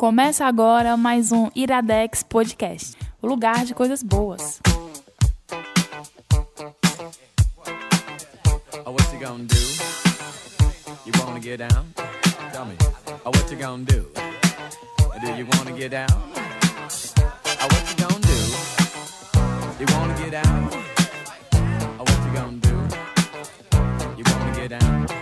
Começa agora mais um Iradex Podcast, o lugar de coisas boas. Oh? You wanna get down?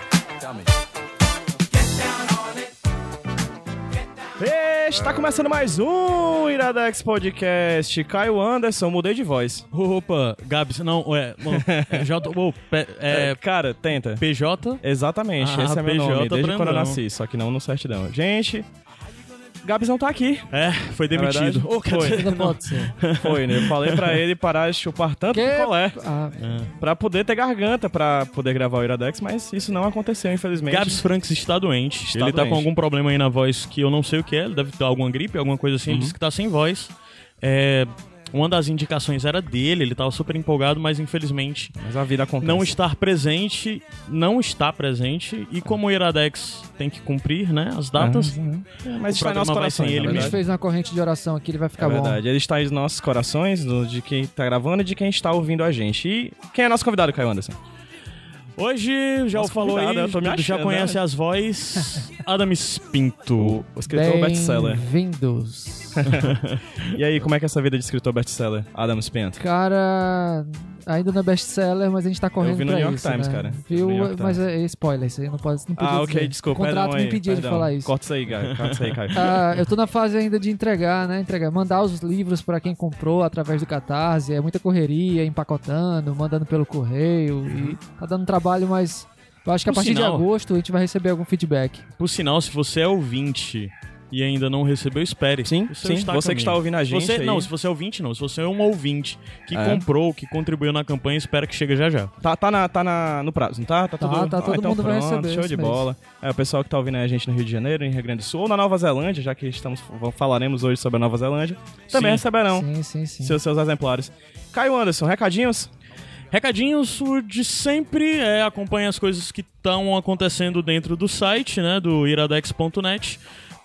Está começando mais um Iradex Podcast. Caio Anderson, mudei de voz. Opa, Gabs, não, é, mano, é J, oh, P, É, é, cara, tenta. PJ, Exatamente, Ah, esse é meu PJ nome, desde quando eu nasci, só que não no certidão. Gente, Gabs não tá aqui. é, foi demitido. verdade, Ô, quer foi. dizer, Não pode ser. Foi, né? Eu falei pra ele parar de chupar tanto Que? picolé Ah, pra poder ter garganta pra poder gravar o Iradex, mas isso não aconteceu, infelizmente. Gabs Franks está doente. Está ele tá doente. com algum problema aí na voz que eu não sei o que é. Ele deve ter alguma gripe, alguma coisa assim. Ele disse que tá sem voz. É, uma das indicações era dele, ele tava super empolgado, mas infelizmente Mas a vida acontece. não estar presente, não está presente. E como o Iradex tem que cumprir, né, as datas, É, mas O está em sem corações, ele verdade. fez uma corrente de oração aqui, ele vai ficar É bom. verdade, ele está em nossos corações, de quem tá gravando e de quem está ouvindo a gente. E quem é nosso convidado, Caio Anderson? Hoje, já o Nossa, falou convidado, aí, eu tô me já achando, conhece né? as vozes. Adam Spinto. O, o escritor best-seller. Bem-vindos. E aí, como é que é essa vida de escritor best-seller? Adam Spento. Cara, ainda não é best-seller, mas a gente tá correndo vi no pra New York isso, Times, né? cara. Viu? Mas é, é spoiler, isso aí não pode não podia Ah, ok, dizer. desculpa. O contrato me impedia de falar isso. Corta isso aí, Caio. Corta isso aí, Caio. Ah, eu tô na fase ainda de entregar, né? Entregar, mandar os livros pra quem comprou através do Catarse. É muita correria, empacotando, mandando pelo correio. E tá dando trabalho, mas eu acho que a Por partir sinal- de agosto a gente vai receber algum feedback. Por sinal, se você é ouvinte e ainda não recebeu, espere. Sim, sim. está Você que está ouvindo a gente Você, aí, Não, se você é ouvinte, não. Se você é um ouvinte que É. comprou, que contribuiu na campanha, espera que chegue já já. tá, tá, na, tá na, no prazo, não tá? Tá, Tá, tudo... tá, todo então mundo vai pronto, receber Show de mês. bola. É, o pessoal que tá ouvindo a gente no Rio de Janeiro, em Rio Grande do Sul, ou na Nova Zelândia, já que estamos, falaremos hoje sobre a Nova Zelândia, também Sim. receberão Sim, sim, sim. seus, seus exemplares. Caio Anderson, recadinhos? Recadinhos de sempre, é, acompanhe as coisas que estão acontecendo dentro do site, né, do iradex.net.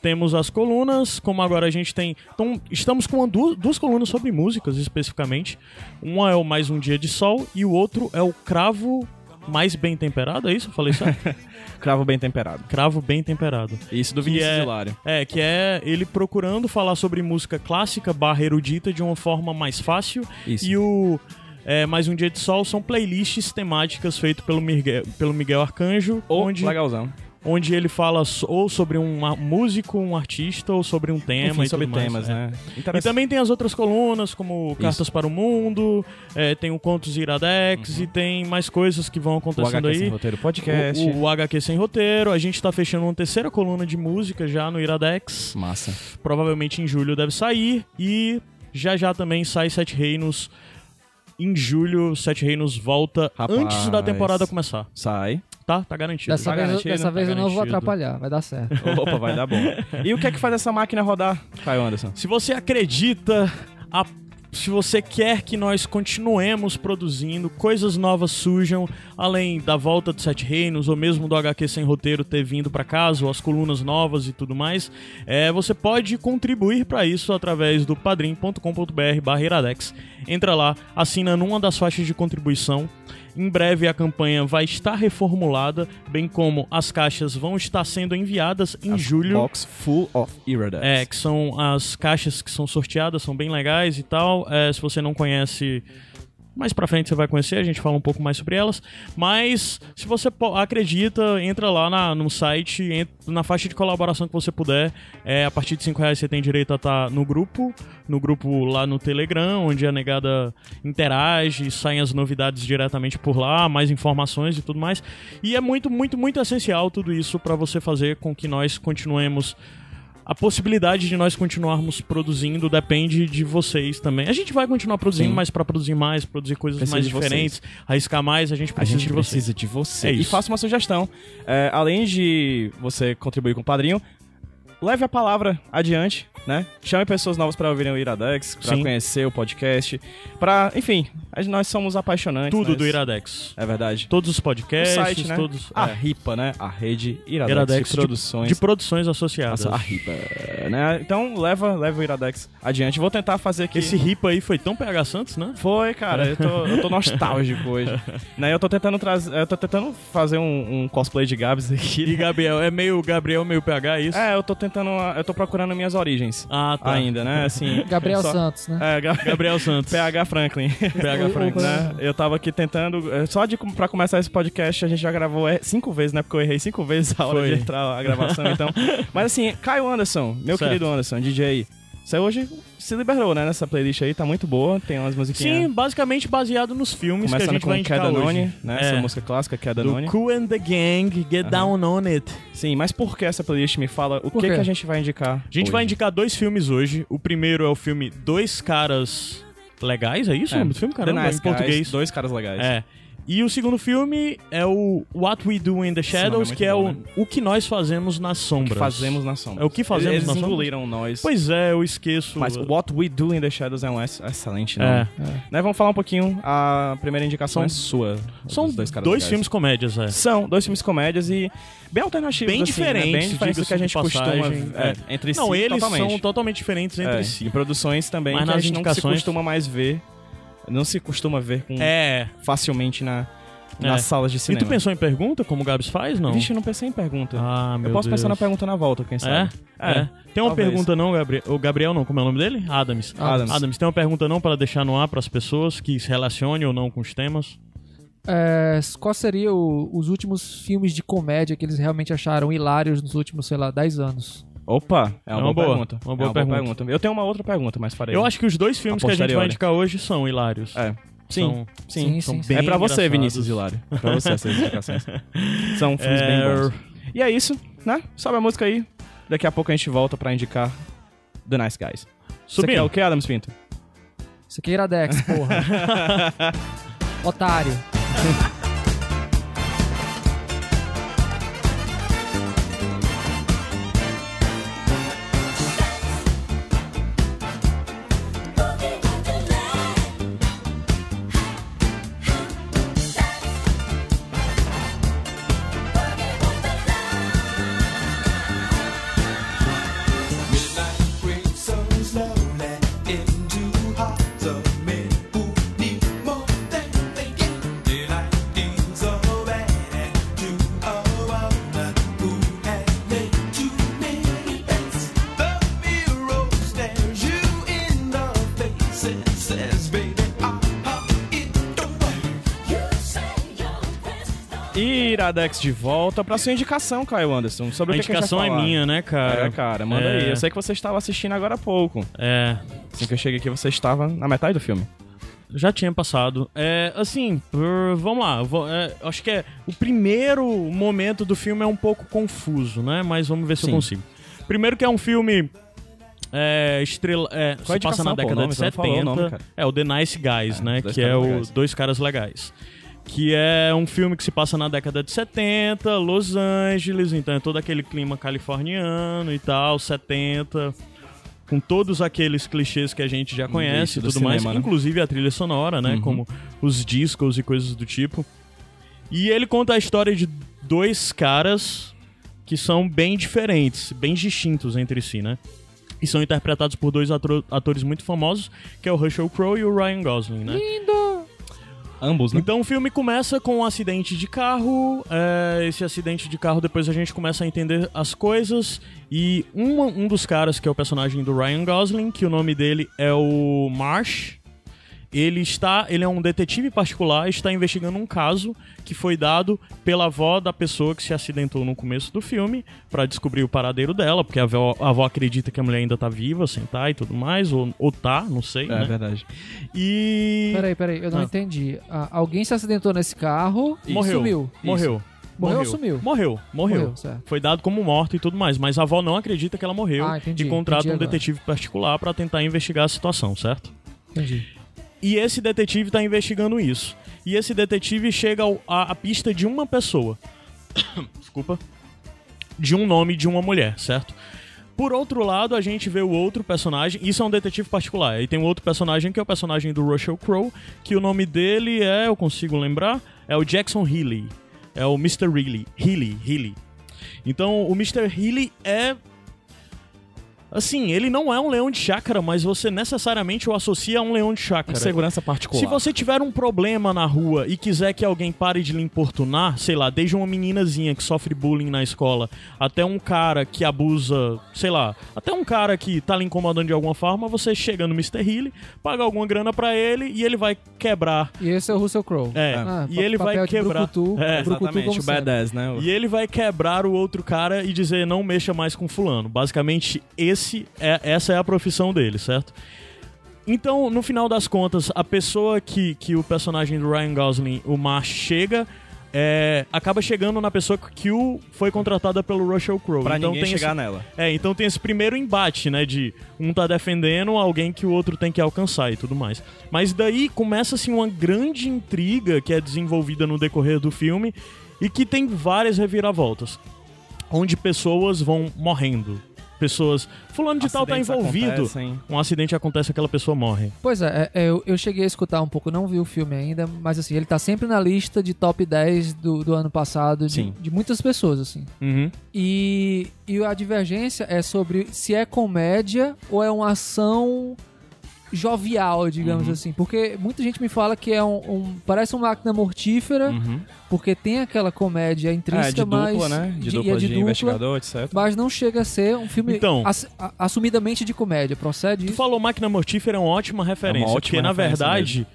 Temos as colunas, como agora a gente tem. Então, estamos com duas, duas colunas sobre músicas especificamente. Uma é o Mais Um Dia de Sol e o outro é o Cravo Mais Bem Temperado, é isso? Eu falei certo? Cravo bem temperado. Cravo Bem Temperado. Isso, do Que Vinícius é- Hilário. É, que é ele procurando falar sobre música clássica barra erudita de uma forma mais fácil. Isso. E o é, Mais Um Dia de Sol são playlists temáticas feitas pelo Miguel, pelo Miguel Arcanjo, Ou onde, legalzão. Onde ele fala ou sobre um músico, um artista, ou sobre um tema Enfim, e sobre tudo mais, temas, é. né? E também tem as outras colunas, como Cartas para o Mundo, é, tem o Contos Iradex e tem mais coisas que vão Uhum. o acontecendo HQ Sem aí. Roteiro Podcast. O, o HQ Sem Roteiro. A gente tá fechando uma terceira coluna de música já no Iradex. Massa. Provavelmente em julho deve sair. E já já também sai Sete Reinos. Em julho, Sete Reinos volta Rapaz. antes da temporada começar. Sai. Tá? Tá garantido. Dessa Tá vez, eu- garantido, dessa tá vez eu não vou garantido. atrapalhar, vai dar certo. Opa, vai dar bom. E o que é que faz essa máquina rodar, Caio Anderson? Se você acredita, a- se você quer que nós continuemos produzindo, coisas novas surjam, além da volta do Sete Reinos, ou mesmo do HQ Sem Roteiro ter vindo para casa, ou as colunas novas e tudo mais, é, você pode contribuir para isso através do padrim.com.br barra iradex. Entra lá, assina numa das faixas de contribuição. Em breve a campanha vai estar reformulada, bem como as caixas vão estar sendo enviadas em julho. Box full of Iradex. É, que são as caixas que são sorteadas, são bem legais e tal. É, se você não conhece, mais pra frente você vai conhecer, a gente fala um pouco mais sobre elas. Mas, se você acredita, entra lá na- no site, ent- na faixa de colaboração que você puder. É, a partir de 5 reais você tem direito a estar no grupo, no grupo lá no Telegram, onde a negada interage, saem as novidades diretamente por lá, mais informações e tudo mais. E é muito, muito, muito essencial tudo isso pra você fazer com que nós continuemos a possibilidade de nós continuarmos produzindo depende de vocês também. A gente vai continuar produzindo, Sim. mas pra produzir mais, produzir coisas Precisa mais de vocês. diferentes, arriscar mais, a gente A precisa gente de vocês. precisa de você. É e faça uma sugestão. É, além de você contribuir com o padrinho, leve a palavra adiante, né? Chame pessoas novas para ouvirem o Iradex, para conhecer o podcast, para, enfim, nós somos apaixonantes. Tudo nós- do Iradex. É verdade. Todos os O podcasts, site, né? todos A é, RIPA, né? A rede Iradex, Iradex de produções. de produções associadas. Nossa, a RIPA. né? Então leva, leva o Iradex adiante. Vou tentar fazer aqui. Esse ripa aí foi tão PH Santos, né? Foi, cara, eu tô, eu tô nostálgico hoje. né, eu tô tentando trazer. Eu tô tentando fazer um, um cosplay de Gabs E aqui. Gabriel, é meio Gabriel, meio PH, é isso? É, eu tô tentando. Eu tô procurando minhas origens. Ah, tá. Ainda, né? Assim. Gabriel só- Santos, né? É, Ga- Gabriel Santos. PH Franklin. PH O- o- Frank. né? Eu tava aqui tentando. é, Só de pra começar esse podcast, a gente já gravou é, cinco vezes, né? Porque eu errei cinco vezes a hora Foi. de entrar a gravação, então. Mas assim, Caio Anderson, meu Certo. querido Anderson, DJ. Você hoje se liberou, né? Nessa playlist aí, tá muito boa. Tem umas musiquinhas. Sim, basicamente baseado nos filmes que a Começando gente com vai indicar Kedanone, hoje. né? É, Essa música clássica, do Kedanone. Cool and the Gang, Get Down On It. Sim, mas por que essa playlist me fala o que, que a gente vai indicar? A gente vai indicar dois filmes hoje. O primeiro é o filme Dois Caras Legais, é isso o nome do filme? Caramba, The Nice em português. Guys, dois caras legais. É. E o segundo filme é o What We Do in the Shadows, muito que é bom, o, né? o que nós fazemos nas O sombras. que fazemos na sombra. É o que fazemos Eles na sombra? engoliram nós. Pois é, eu esqueço. Mas What We Do in the Shadows é um ex- excelente nome. É. Né, vamos falar um pouquinho. A primeira indicação São- é sua. São dois, legais. filmes comédias, é. São dois filmes comédias e bem alternativos. Bem assim, né? diferentes, Bem diferentes do que a gente de costuma passagem. ver é, entre Não, si. eles totalmente. são totalmente diferentes entre É, si. E produções também Mas que a nas gente não se indicações- costuma mais ver. Não se costuma ver com, É. facilmente na, É. nas salas de E cinema. tu pensou em pergunta, como o Gabs faz? Não. Vixe, eu não pensei em pergunta. Ah, meu eu posso Deus. pensar na pergunta na volta, quem É? sabe. É. Tem uma talvez. pergunta não, Gabriel? O Gabriel não, como é o nome dele? Adams. Adams. Adams, tem uma pergunta não para deixar no ar para as pessoas que se relacionem ou não com os temas? É, qual seria o- os últimos filmes de comédia que eles realmente acharam hilários nos últimos, sei lá, 10 anos? Opa, é uma, É uma boa, boa, pergunta. uma boa é uma pergunta. boa pergunta. Eu tenho uma outra pergunta, mas farei. Eu acho que os dois filmes A que a gente vai indicar hoje são hilários. É. Sim, São- sim. Sim, são sim, bem é pra você, engraçados. Vinícius Hilário. É pra você essas indicações. São filmes É, bem bons. E é isso, né? Sobe a música aí. Daqui a pouco a gente volta pra indicar The Nice Guys. Subindo. quer o que, Adams Pinto? Isso aqui é Iradex, porra. Otário. work." Iradex de volta pra sua indicação, Caio Anderson. Sobre A a gente indicação vai é minha, né, cara? É, cara, manda É. aí. Eu sei que você estava assistindo agora há pouco. É, Assim que eu cheguei aqui, você estava na metade do filme. já tinha passado. É, assim, vamos lá. vou- é, acho que é o primeiro momento do filme é um pouco confuso, né? Mas vamos ver se Sim. eu consigo. Primeiro que é um filme é, estrela, é, Qual a se passa na pô? Década nome, de você não 70. falou o nome, é o The Nice Guys, É, né? Que é o Legais. Dois Caras Legais. Que é um filme que se passa na década de 70, Los Angeles, então é todo aquele clima californiano e tal, 70, com todos aqueles clichês que a gente já conhece e do tudo mais, cinema, né? inclusive a trilha sonora, né? Uhum. Como os discos e coisas do tipo. E ele conta a história de dois caras que são bem diferentes, bem distintos entre si, né? E são interpretados por dois atro- atores muito famosos, que é o Russell Crowe e o Ryan Gosling, né? Ambos, né? Então o filme começa com um acidente de carro. é, esse acidente de carro depois a gente começa a entender as coisas. E um, um dos caras, que é o personagem do Ryan Gosling, que o nome dele é o Marsh. Ele está, ele é um detetive particular, está investigando um caso que foi dado pela avó da pessoa que se acidentou no começo do filme para descobrir o paradeiro dela, porque a avó, a avó acredita que a mulher ainda tá viva, sem tá e tudo mais, ou, ou tá, não sei, É né? verdade. E Peraí, peraí, eu não Ah. entendi. Ah, alguém se acidentou nesse carro e morreu. sumiu. Morreu. Morreu ou sumiu? Morreu, morreu. Morreu, certo. Foi dado como morto e tudo mais, mas a avó não acredita que ela morreu Ah, entendi, e contrata entendi um detetive particular pra tentar investigar a situação, certo? Entendi. E esse detetive tá investigando isso. E esse detetive chega à pista de uma pessoa. Desculpa. De um nome de uma mulher, certo? Por outro lado, a gente vê o outro personagem. Isso é um detetive particular. E tem um outro personagem que é o personagem do Russell Crowe, que o nome dele é, eu consigo lembrar, é o Jackson Healy. É o Mr. Healy. Healy, Healy. Então, o Mr. Healy é Assim, ele não é um leão de chácara, mas você necessariamente o associa a um leão de chácara. Segurança particular. Se você tiver um problema na rua e quiser que alguém pare de lhe importunar, sei lá, desde uma meninazinha que sofre bullying na escola, até um cara que abusa, sei lá, até um cara que tá lhe incomodando de alguma forma, você chega no Mr. Healy, paga alguma grana pra ele e ele vai quebrar. E esse é o Russell Crowe. É, Ah, e ele vai quebrar. brucutu, É, brucutu Exatamente, o badass, né? E ele vai quebrar o outro cara e dizer não mexa mais com fulano. Basicamente, esse é, essa é a profissão dele, certo? Então, no final das contas, a pessoa que, que o personagem do Ryan Gosling, o Marsh, chega, é, acaba chegando na pessoa que o foi contratada pelo Russell Crowe. Pra então ninguém tem chegar esse, nela. É, então tem esse primeiro embate, né? De um tá defendendo alguém que o outro tem que alcançar e tudo mais. Mas daí começa assim uma grande intriga que é desenvolvida no decorrer do filme e que tem várias reviravoltas. Onde pessoas vão morrendo. Pessoas. Fulano de tal tá envolvido. acontecem. Um acidente acontece aquela pessoa morre. Pois é, é, é, eu, eu cheguei a escutar um pouco, não vi o filme ainda, mas assim, ele tá sempre na lista de top 10 do, do ano passado de, Sim. de muitas pessoas, assim. Uhum. E, e a divergência é sobre se é comédia ou é uma ação jovial, digamos Uhum. assim. Porque muita gente me fala que é um. um- parece uma máquina mortífera, Uhum. porque tem aquela comédia É, intrínseca, de dupla, mas. né? De e dupla é de, dupla, investigador, etc. Mas não chega a ser um filme Então. ass- a- assumidamente de comédia. Procede Tu isso? falou Máquina Mortífera é uma ótima referência. ótima porque, na referência verdade,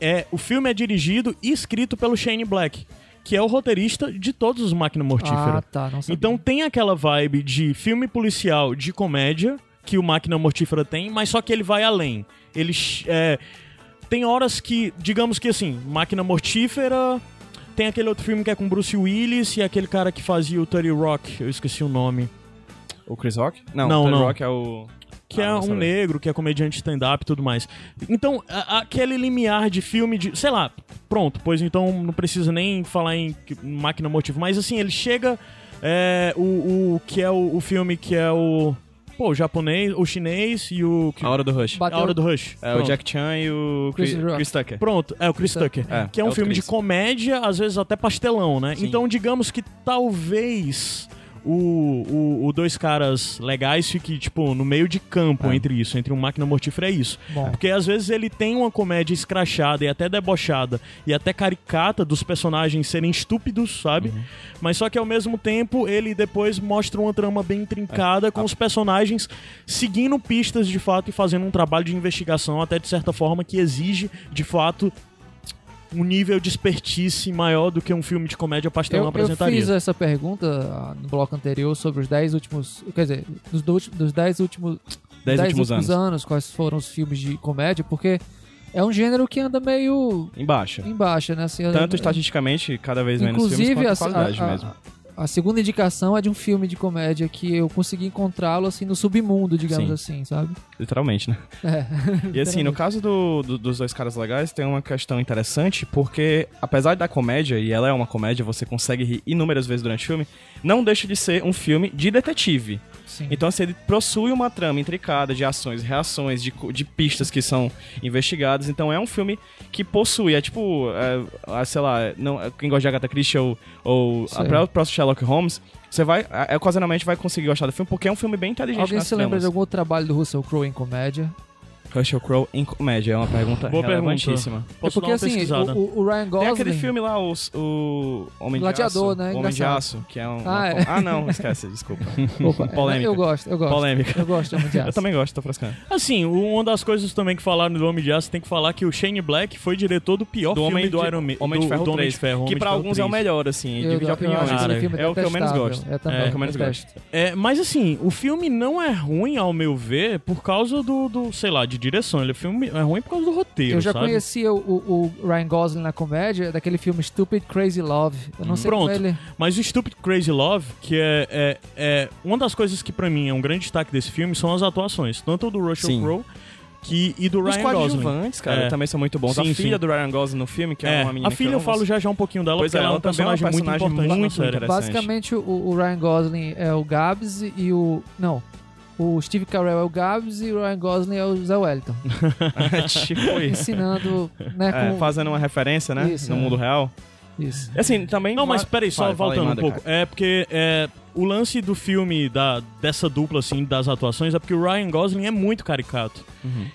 é, o filme é dirigido e escrito pelo Shane Black, que é o roteirista de todos os Máquina Mortífera. Ah, tá. Não sabia. Então tem aquela vibe de filme policial de comédia que o Máquina Mortífera tem, mas só que ele vai além. Ele é, tem horas que, digamos que assim, Máquina Mortífera tem aquele outro filme que é com Bruce Willis e aquele cara que fazia o 30 Rock, eu esqueci o nome. O Chris Rock? Não, Não, o não. Rock é o... Que Ah, é um negro, que é comediante stand-up e tudo mais. Então, a- aquele limiar de filme de. Sei lá, pronto, pois então não precisa nem falar em máquina motivo. Mas assim, ele chega. é, o, o que é o, o filme que é o. Pô, o japonês, o chinês e o. que- A Hora do Rush. Bateu- a hora do Rush. É o Pronto. Jack Chan e o Chris Chris. Chris Tucker. Pronto, é o Chris Tucker. É, que é um é o filme de Chris. comédia, às vezes até pastelão, né? Sim. Então, digamos que talvez o, o, o Dois Caras Legais fique, tipo, no meio de campo É. entre isso, entre um Máquina Mortífera é isso. Bom. Porque às vezes ele tem uma comédia escrachada e até debochada e até caricata dos personagens serem estúpidos, sabe? Uhum. Mas só que ao mesmo tempo ele depois mostra uma trama bem intrincada com os personagens seguindo pistas de fato e fazendo um trabalho de investigação até de certa forma que exige de fato um nível de expertise maior do que um filme de comédia pastelão Eu, eu apresentaria. fiz essa pergunta ah, no bloco anterior sobre os 10 últimos. Quer dizer, dos, do- dos 10 últimos, Dez 10 últimos anos. quais foram os filmes de comédia, porque é um gênero que anda meio Em baixa. em baixa, né? Assim, Tanto eu- estatisticamente, cada vez menos Inclusive, filmes, a, quanto qualidade a- a- mesmo. A segunda indicação é de um filme de comédia que eu consegui encontrá-lo assim no submundo, digamos Sim. assim, sabe? Literalmente, né? É. E assim, no caso do, do- dos dois caras legais, tem uma questão interessante, porque apesar da comédia, e ela é uma comédia, você consegue rir inúmeras vezes durante o filme, não deixa de ser um filme de detetive. Sim. Então, assim, ele possui uma trama intricada de ações e reações, de, de pistas que são investigadas. Então, é um filme que possui, é tipo, é, ah, sei lá, não, quem gosta de Agatha Christie ou, ou Sei. a Sherlock Holmes, você vai, é, ocasionalmente vai conseguir gostar do filme, porque é um filme bem inteligente Alguém nas se lembra de algum trabalho do Russell Crowe em comédia? Russell Crowe em comédia, é uma pergunta Boa pergunta. relevantíssima. Posso é porque dar uma assim, pesquisada? o, o- Ryan Tem Gosling... aquele filme lá, o, o Homem Gladiador, de né? Aço. O Homem de Engraçado. Aço, que é um... Ah, uma é. ah, não, esquece, desculpa. Opa, Polêmica. Eu gosto, eu gosto. Polêmica. Eu gosto de Homem de Aço. Eu também gosto, tô frescando. Assim, uma das coisas também que falaram do Homem de Aço, tem que falar que o Shane Black foi diretor do pior Do filme Homem do de, Iron Man. Homem do, de Ferro do Homem 3, de Ferro, Homem que pra alguns é o 3. melhor, assim, Eu- divide opiniões. é o que eu menos gosto. É, também, É o que eu menos detesto. É, mas assim, o filme não é ruim, ao meu ver, por causa do sei lá, de direção. Ele é, filme, é ruim por causa do roteiro, Eu já sabe? conhecia o, o- o Ryan Gosling na comédia, daquele filme Stupid Crazy Love. Eu não sei Pronto. ele... Mas o Stupid Crazy Love, que é, é, é uma das coisas que pra mim é um grande destaque desse filme, são as atuações. Tanto do Russell. Crowe que, e do Os Ryan Gosling. coadjuvantes, cara, É. também são muito bons. Sim, a filha sim. do Ryan Gosling no filme, que é, É, uma menina a filha que eu amo, falo já já um pouquinho dela, Pois porque é, ela é um ela também é um personagem, personagem muito importante muito na série. interessante. Basicamente, o, o Ryan Gosling é o Gabs e o... Não. O Steve Carell é o Gabs e o Ryan Gosling é o Zé Wellington. tipo isso. Ensinando, né, É, fazendo uma referência, né? Isso, no é. mundo real. Isso. Assim, também... Não, mas peraí, só Fala, fala aí, voltando um pouco. cara. É porque é, o lance do filme, da, dessa dupla, assim, das atuações, é porque o Ryan Gosling é muito caricato.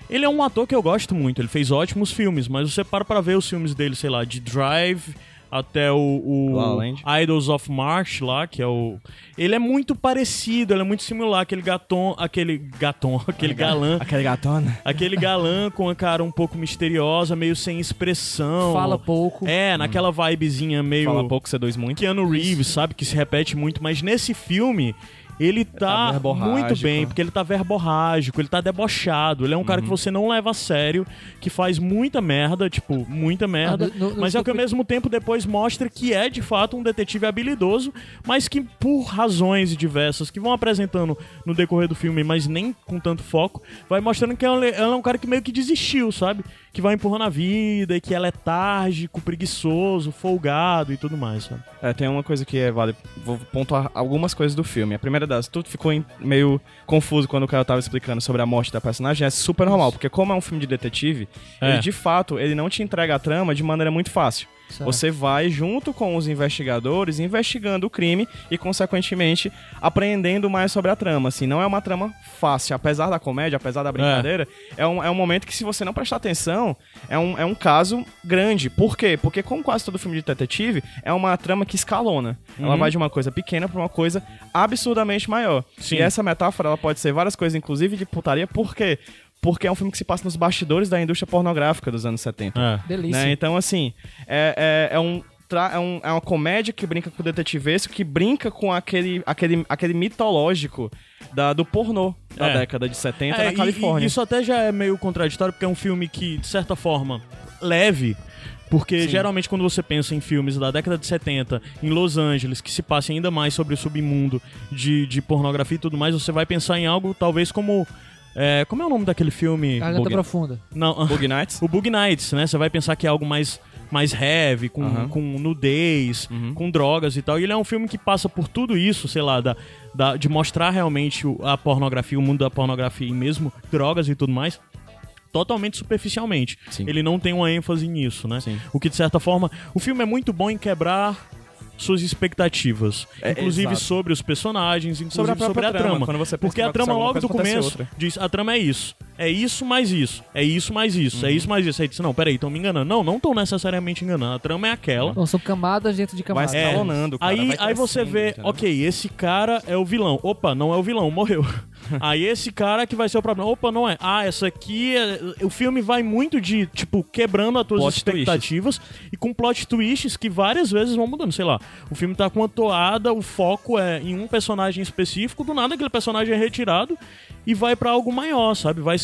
Ele é um ator que eu gosto muito, ele fez ótimos filmes, mas você para pra ver os filmes dele, sei lá, de Drive até o, o. Idols of March lá, que é o... Ele é muito parecido, ele é muito similar, aquele gatom, aquele gatom, aquele galã, Aquele gatona. aquele galã com a cara um pouco misteriosa, meio sem expressão. Fala pouco. É, naquela vibezinha meio... Fala pouco, seduz muito. Keanu Reeves, sabe? Que se repete muito, mas nesse filme. Ele tá, tá muito bem, porque ele tá verborrágico, ele tá debochado. Ele é um cara que Uhum. você não leva a sério, que faz muita merda, tipo, muita merda. Ah, no- no- mas é no- que ao mesmo tempo depois mostra que é de fato um detetive habilidoso, mas que por razões diversas que vão apresentando no decorrer do filme, mas nem com tanto foco, vai mostrando que ela ela é um cara que meio que desistiu, sabe? Que vai empurrando a vida e que ela é letárgico, preguiçoso, folgado e tudo mais, sabe? É, tem uma coisa que é vale. Vou pontuar algumas coisas do filme. A primeira das, tudo ficou em- meio confuso quando o cara tava explicando sobre a morte da personagem. É super normal, porque como é um filme de detetive, É. ele de fato ele não te entrega a trama de maneira muito fácil. Certo. Você vai junto com os investigadores investigando o crime e, consequentemente, apreendendo mais sobre a trama. Assim, não é uma trama fácil. Apesar da comédia, apesar da brincadeira, é, um, é um momento que, se você não prestar atenção, é um, é um caso grande. Por quê? Porque, como quase todo filme de detetive, é uma trama que escalona. Ela vai de uma coisa pequena pra uma coisa absurdamente maior. Sim. E essa metáfora ela pode ser várias coisas, inclusive de putaria. Por quê? Porque é um filme que se passa nos bastidores da indústria pornográfica dos anos 70. É. Delícia. Né? Então, assim, é, é, é um. É, um- é uma comédia que brinca com o detetivesco, que brinca com aquele, aquele, aquele mitológico da, do pornô da É. década de 70 É, na e- Califórnia. E, isso até já é meio contraditório, porque é um filme que, de certa forma, leve. Porque geralmente quando você pensa em filmes da década de 70, em Los Angeles, que se passe ainda mais sobre o submundo de, de pornografia e tudo mais, você vai pensar em algo talvez como. É, como é o nome daquele filme? Garganta Bug- profunda. Não, Bug Nights? o Bug Nights, né? Você vai pensar que é algo mais, mais heavy, com, com nudez, com drogas e tal. E ele é um filme que passa por tudo isso, sei lá, da, da- de mostrar realmente a pornografia, o mundo da pornografia e mesmo drogas e tudo mais. Totalmente superficialmente. Sim. Ele não tem uma ênfase nisso, né? Sim. O que, de certa forma, o filme é muito bom em quebrar suas expectativas. É, inclusive exato. sobre os personagens, inclusive Sobre sobre a a, própria trama, trama. Porque que a vai trama logo do começo outra. diz, a trama é isso. É isso mais isso. É isso mais isso. Uhum. É isso mais isso. Aí disse, não, peraí, estão me enganando. Não, não estão necessariamente enganando. A trama é aquela. Então são camadas dentro de Vai camadas. escalar. escalonando, cara, aí, vai aí você vê, ok, esse cara é o vilão. Opa, não é o vilão, morreu. Aí esse cara que vai ser o problema. Opa, não é. Ah, essa aqui é... O filme vai muito de, tipo, quebrando as tuas Plot expectativas e com plot twists que várias vezes vão mudando. Sei lá, o filme tá com uma toada, o foco é em um personagem específico, do nada aquele personagem é retirado e vai pra algo maior, sabe? Vai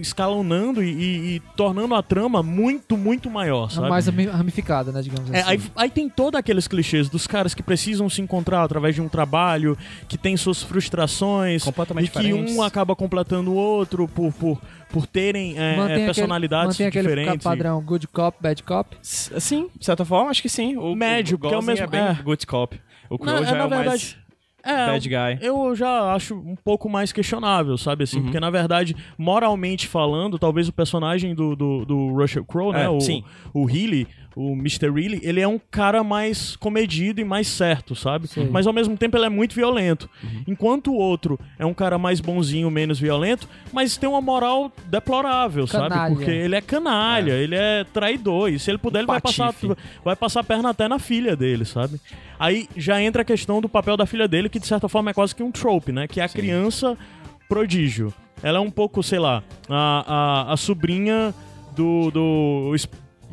escalonando e, e- e tornando a trama muito, muito maior, sabe? Mais rami- ramificada, né, digamos É, assim. aí, aí tem todos aqueles clichês dos caras que precisam se encontrar através de um trabalho, que tem suas frustrações, Completamente e que diferentes. um acaba completando o outro por, por, por terem é, Mantém é, aquele- personalidades mantém aquele diferentes. padrão good cop, bad cop. S- Sim, de certa forma, acho que sim. O, Médio, o porque é o mesmo- bem é. good cop. O Crow Não, já é, é, na o mais verdade, é, bad guy. Eu já acho um pouco mais questionável, sabe? Assim, porque na verdade, moralmente falando, talvez o personagem do, do, do Russell Crowe, né? É, o, sim. o Healy, o Mr. Healy, ele é um cara mais comedido e mais certo, sabe? Sim. Mas ao mesmo tempo ele é muito violento. Uhum. Enquanto o outro é um cara mais bonzinho, menos violento, mas tem uma moral deplorável, sabe? Canalha. Porque ele é canalha, ele é traidor. E se ele puder, ele vai passar, vai passar a perna até na filha dele, sabe? Aí já entra a questão do papel da filha dele, que de certa forma é quase que um trope, né? Que é a criança prodígio. Ela é um pouco, sei lá, a, a, a sobrinha do, do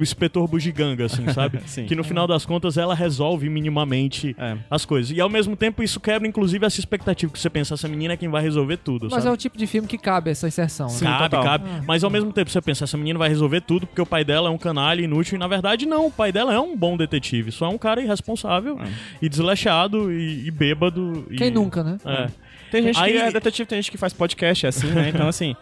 es- o inspetor bugiganga, assim, sabe? Sim. Que no final das contas ela resolve minimamente É. as coisas. E ao mesmo tempo isso quebra, inclusive, essa expectativa que você pensa, essa menina é quem vai resolver tudo, Mas sabe? é o tipo de filme que cabe essa inserção. né? Cabe, total. cabe. Mas ao mesmo tempo você pensa, essa menina vai resolver tudo porque o pai dela é um canalha inútil. E na verdade, não. O pai dela é um bom detetive. Só é um cara irresponsável e desleixado e, e bêbado. e- Quem nunca, né? É. Tem gente Aí- que é detetive, tem gente que faz podcast, é assim, né? Então, assim,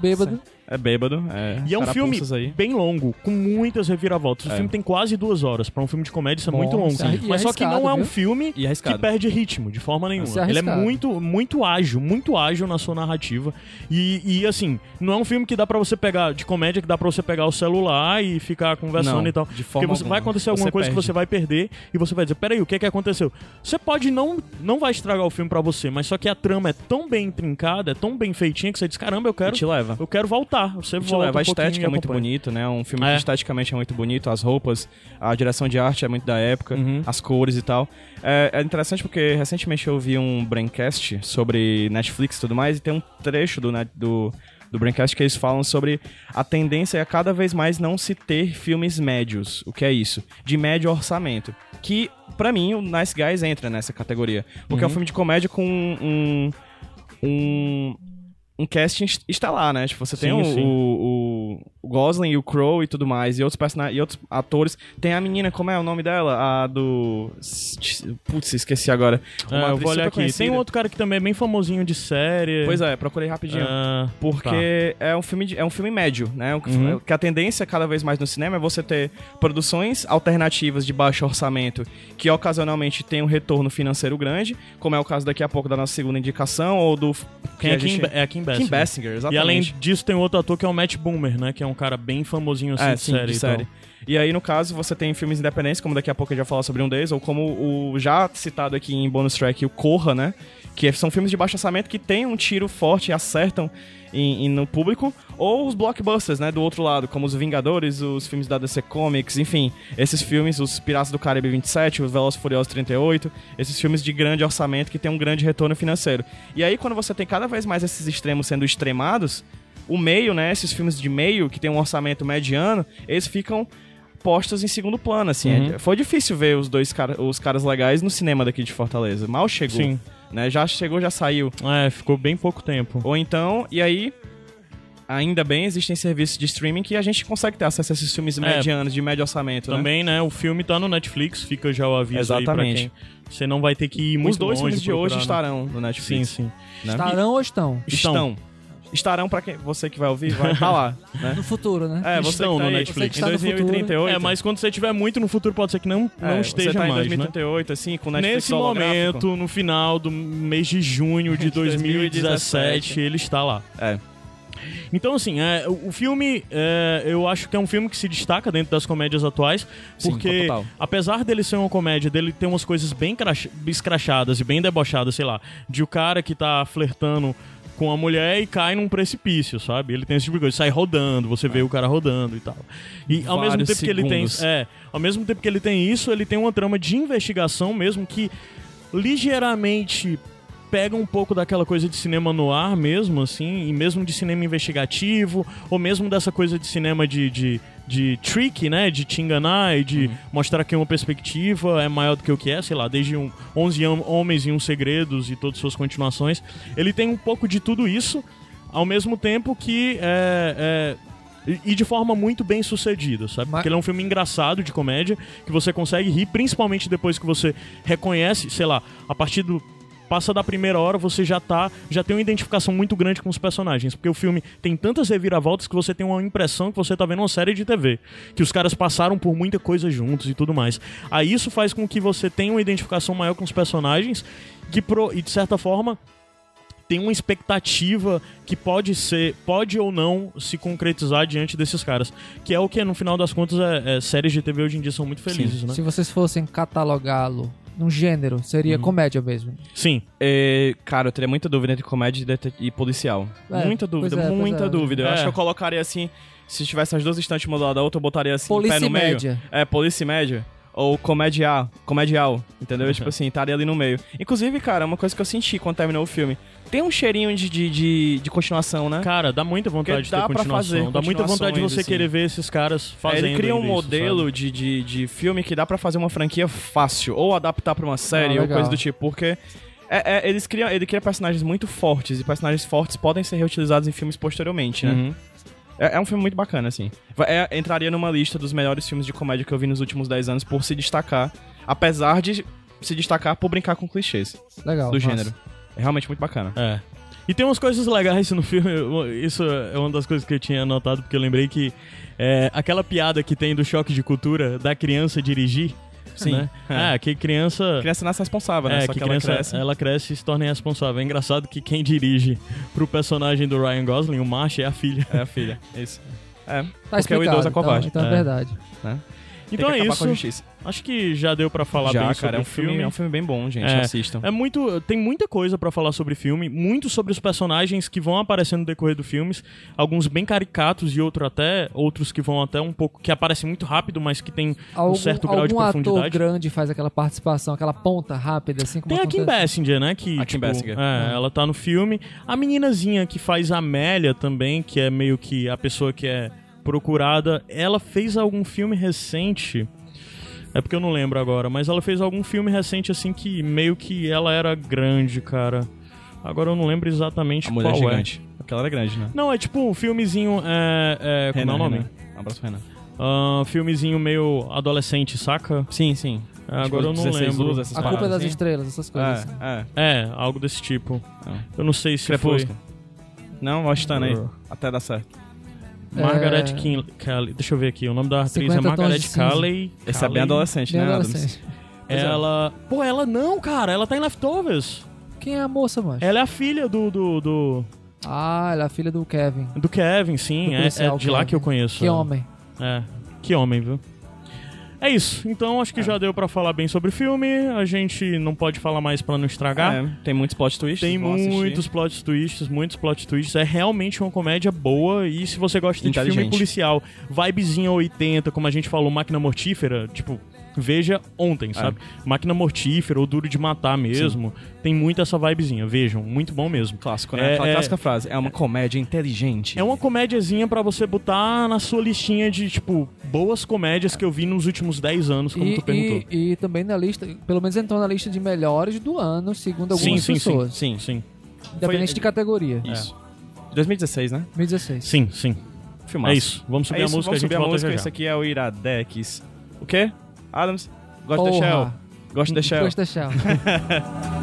Bêbado. É bêbado. É, E é um filme bem longo, com muitas reviravoltas. O É. filme tem quase duas horas. Pra um filme de comédia, isso é Bom, muito longo. isso é- Mas só que não é um viu? filme E que perde ritmo, de forma nenhuma. É Ele é muito, muito ágil, muito ágil na sua narrativa. E, e, assim, não é um filme que dá pra você pegar, de comédia, que dá pra você pegar o celular e ficar conversando Não, e tal. de forma Porque você vai alguma. acontecer alguma Você coisa que perde. você vai perder e você vai dizer, peraí, o que que aconteceu? Você pode não, não vai estragar o filme pra você, mas só que a trama é tão bem intrincada, é tão bem feitinha que você diz, caramba, eu E quero... te leva. Eu quero voltar. Você Te volta leva. A um pouquinho estética é muito bonito, né? Um filme É. que esteticamente é muito bonito, as roupas, a direção de arte é muito da época, Uhum. as cores e tal. É, é interessante porque recentemente eu vi um Braincast sobre Netflix e tudo mais, e tem um trecho do, do, do Braincast que eles falam sobre a tendência a cada vez mais não se ter filmes médios. O que é isso? De médio orçamento. Que, pra mim, o Nice Guys entra nessa categoria. Porque é um filme de comédia com um. um um casting est- estelar, né? Tipo, você tem Sim, sim. o, o Gosling e o Crow e tudo mais, e outros personagens, e outros atores. Tem a menina, como é o nome dela? A do. Putz, esqueci agora. É, Uma eu atriz vou olhar aqui. Tem conhecida. um outro cara que também é bem famosinho de série. Pois é, procurei rapidinho. Ah, Porque é um filme de- é um filme médio, né? Que- Uhum. Que a tendência cada vez mais no cinema é você ter produções alternativas de baixo orçamento que ocasionalmente tem um retorno financeiro grande, como é o caso daqui a pouco da nossa segunda indicação ou do Quem que é a Kim, gente- é Kim Basinger. Kim Basinger, exatamente. E além disso, tem outro ator que é o Matt Boomer, né? Que é um cara bem famosinho assim É, de sim, série. de e série. tal. E aí, no caso, você tem filmes independentes, como daqui a pouco gente vai falar sobre um deles, ou como o já citado aqui em bonus track, o Corra, né? Que são filmes de baixo orçamento que tem um tiro forte e acertam em- em- no público, ou os blockbusters, né? Do outro lado, como os Vingadores, os filmes da DC Comics, enfim, esses filmes, os Piratas do Caribe 27, os Velozes Furiosos 38, esses filmes de grande orçamento que tem um grande retorno financeiro. E aí, quando você tem cada vez mais esses extremos sendo extremados, o meio, né? Esses filmes de meio, que tem um orçamento mediano, eles ficam postos em segundo plano, assim. Uhum. É- Foi difícil ver os dois cara, os caras legais no cinema daqui de Fortaleza. Mal chegou. Sim. Né? Já chegou, já saiu. É, ficou bem pouco tempo. Ou então, e aí, ainda bem, existem serviços de streaming que a gente consegue ter acesso a esses filmes É. medianos, de médio orçamento, né? Também, né? O filme tá no Netflix, fica já o aviso Exatamente. aí pra quem. Você não vai ter que ir muito Os dois longe filmes de hoje né? estarão no Sim, Netflix. sim. né? Estarão ou estão? Estão. Estarão pra quem, você que vai ouvir, vai estar lá, né? No futuro, né? É, você Estão que tá no aí Netflix. Em Você que está no 2038. É, mas quando você tiver muito no futuro, pode ser que não, não É, esteja você tá em mais, né? 2038, assim, com Netflix Nesse momento, no final do mês de junho de De 2017, 2017, ele está lá. É. Então, assim, é, o filme, é, eu acho que é um filme que se destaca dentro das comédias atuais, Sim, porque total. apesar dele ser uma comédia, dele ter umas coisas bem crach- escrachadas e bem debochadas, sei lá, de o cara que tá flertando com a mulher e cai num precipício, sabe? Ele tem esse tipo de coisa, sai rodando, você vê o cara rodando e tal. E ao mesmo tempo que ele tem, segundos. é, ao mesmo tempo que ele tem isso, ele tem uma trama de investigação mesmo que ligeiramente pega um pouco daquela coisa de cinema no ar mesmo, assim, e mesmo de cinema investigativo, ou mesmo dessa coisa de cinema de, de, de trick, né, de te enganar e de mostrar que uma perspectiva é maior do que o que é, sei lá, desde um 11 Hom- Homens e um Segredos e todas suas continuações. Ele tem um pouco de tudo isso, ao mesmo tempo que é... é e- e de forma muito bem sucedida, sabe? Mas- Porque ele é um filme engraçado de comédia que você consegue rir, principalmente depois que você reconhece, sei lá, a partir do passa da primeira hora, você já tá, já tem uma identificação muito grande com os personagens, porque o filme tem tantas reviravoltas que você tem uma impressão que você tá vendo uma série de TV, que os caras passaram por muita coisa juntos e tudo mais. Aí isso faz com que você tenha uma identificação maior com os personagens que pro, e de certa forma tem uma expectativa que pode ser, pode ou não se concretizar diante desses caras. Que é o que, no final das contas, é, é, séries de TV hoje em dia são muito felizes, né? Se vocês fossem catalogá-lo num gênero, seria comédia mesmo. Sim. É, cara, eu teria muita dúvida entre comédia e e policial. É, muita dúvida, é, muita é. dúvida. Eu É. acho que eu colocaria assim, se tivesse as duas estantes uma do lado da outra, eu botaria assim, Polícia pé no e meio. média. É, polícia e média. Ou comédia, comedial, entendeu? Tipo assim, estaria ali no meio. Inclusive, cara, uma coisa que eu senti quando terminou o filme. Tem um cheirinho de, de, de, de continuação, né? Cara, dá muita vontade de dá ter pra continuação. fazer dá muita vontade de você assim. querer ver esses caras É, fazendo. ele cria um isso, modelo sabe? de, de, de filme que dá pra fazer uma franquia fácil. Ou adaptar pra uma série, Ah, ou coisa do tipo. Porque é- é, eles criam, ele cria personagens muito fortes. E personagens fortes podem ser reutilizados em filmes posteriormente, né? Uhum. É, é um filme muito bacana, assim. É- entraria numa lista dos melhores filmes de comédia que eu vi nos últimos 10 anos por se destacar. Apesar de se destacar por brincar com clichês Legal. do massa. gênero. É realmente muito bacana. É. E tem umas coisas legais no filme. Isso é uma das coisas que eu tinha notado, porque eu lembrei que é, aquela piada que tem do choque de cultura da criança dirigir. Sim, Né? é. É, que criança. criança nasce responsável, né? É, Só que, que, criança, ela cresce. ela cresce e se torna responsável. É engraçado que quem dirige pro personagem do Ryan Gosling, o Marsh, é a filha. É a filha. Isso. É. Tá porque o explicado, idoso é então- covarde. Então, é É. verdade. Então Tem é isso. Acho que já deu pra falar Já, bem cara, sobre é um o filme, filme. é um filme bem bom, gente. É. Assistam. É muito. Tem muita coisa pra falar sobre o filme, muito sobre os personagens que vão aparecendo no decorrer do filme. Alguns bem caricatos e outro até, outros que vão até um pouco. que aparecem muito rápido, mas que tem Algum, um certo grau de algum ator profundidade. grande faz aquela participação, aquela ponta rápida, assim como Tem a Kim acontece- Basinger, né? Que, A Kim tipo, Basinger. É, ela tá no filme. A meninazinha que faz a Amélia também, que é meio que a pessoa que é procurada, ela fez algum filme recente. É porque eu não lembro agora, mas ela fez algum filme recente assim que meio que ela era grande, cara. Agora eu não lembro exatamente A mulher qual gigante. Aquela era grande, né? é. Não, é tipo um filmezinho. É, é, como é o nome? Renan. Um abraço, Renan. Ah, filmezinho meio adolescente, saca? Sim, sim. É, Tipo, agora eu não 16 lembro. essas A culpa é paradas das assim. estrelas, essas coisas. assim. É, é. É, algo desse tipo. Ah. Eu não sei se Crepúsculo. Não, Washington aí. Uh. Até dar certo. Margaret É. Kelly. Deixa eu ver aqui. O nome da atriz é 50 tons Margaret. Kelly. Esse é bem adolescente, Bem né, adolescente. Ela. Pô, ela não, cara. Ela tá em Leftovers. Quem é a moça, mano? Ela é a filha do. do, do, Ah, ela é a filha do Kevin. do Kevin, sim. Do É, é de lá Kevin. que eu conheço. Que homem. É. Que homem, viu? É isso. Então acho que já deu pra falar bem sobre o filme. A gente não pode falar mais pra não estragar. É, tem muitos plot twists. Tem muitos plot twists, muitos plot twists. É realmente uma comédia boa. E se você gosta de filme policial, vibezinha 80, como a gente falou, máquina mortífera, tipo, veja ontem, sabe? Máquina mortífera ou duro de matar mesmo. Tem muito essa vibezinha. Vejam, muito bom mesmo. Clássico, né? É, Aquela é- clássica frase. É uma comédia inteligente. É uma comédiazinha pra você botar na sua listinha de, tipo, boas comédias que eu vi nos últimos 10 anos, como E, tu perguntou. e, e também na lista, pelo menos entrou na lista de melhores do ano, segundo sim, algumas sim, pessoas. sim, sim. Independente Foi- de categoria. Isso. 2016, né? 2016. Sim, sim. Filmaço. É isso. Vamos subir É a isso, música, vamos a gente subir a volta música. já Esse aqui é o Iradex. O quê? Adams? Gosto Porra. Shell. Gosto de Shell. Gosto de Shell.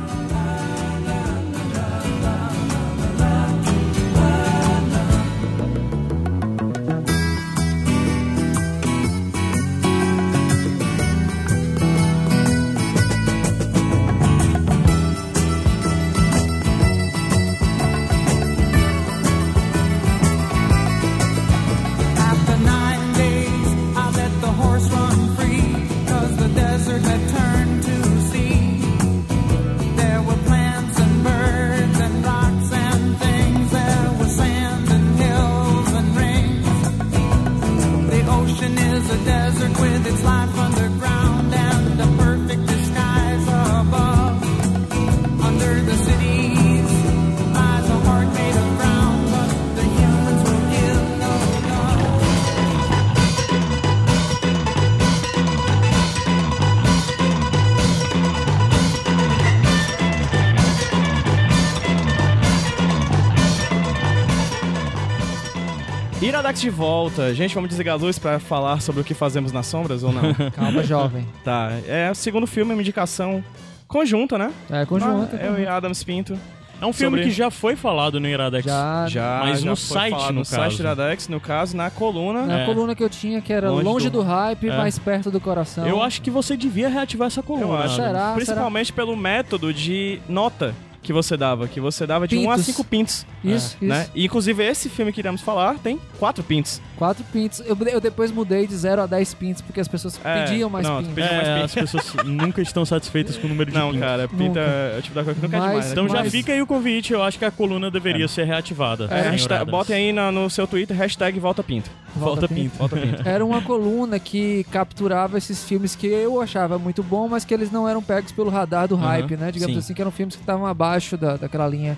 Iradex de volta. Gente, vamos desligar a luz pra falar sobre o que fazemos nas sombras ou não? Calma, jovem. tá. É o segundo filme, uma indicação conjunta, né? É, conjunto. Ah, eu e Adams Pinto. É um filme Sobre- que já foi falado no Iradex. Já, Já, Mas já no foi site, no no site caso. do Iradex, no caso, na coluna. na É. coluna que eu tinha, que era Longe longe, do- do... hype, É. mais perto do coração. Eu acho que você devia reativar essa coluna. Eu acho. Será? Principalmente pelo método de nota que você dava. Que você dava de 1 a Pintos. 5 pintos. Isso, isso. Né? E, inclusive, esse filme que iremos falar tem 4 pintos. Quatro pintos. Eu, eu depois mudei de 0 a 10 pintos, porque as pessoas É, pediam mais não, pintos. pediam mais É, pintos. as pessoas nunca estão satisfeitas com o número de Não, pintos. cara, pinta Nunca. é o tipo da coisa que nunca é Mas- demais. né? Então já Mas- fica aí o convite, eu acho que a coluna deveria ser reativada. É, hashtag, botem aí na- no seu Twitter, hashtag volta pinto. Volta pinto. Volta pinto. Era uma coluna que capturava esses filmes que eu achava muito bom, mas que eles não eram pegos pelo radar do hype, né? Digamos sim. assim, que eram filmes que estavam abaixo da, daquela linha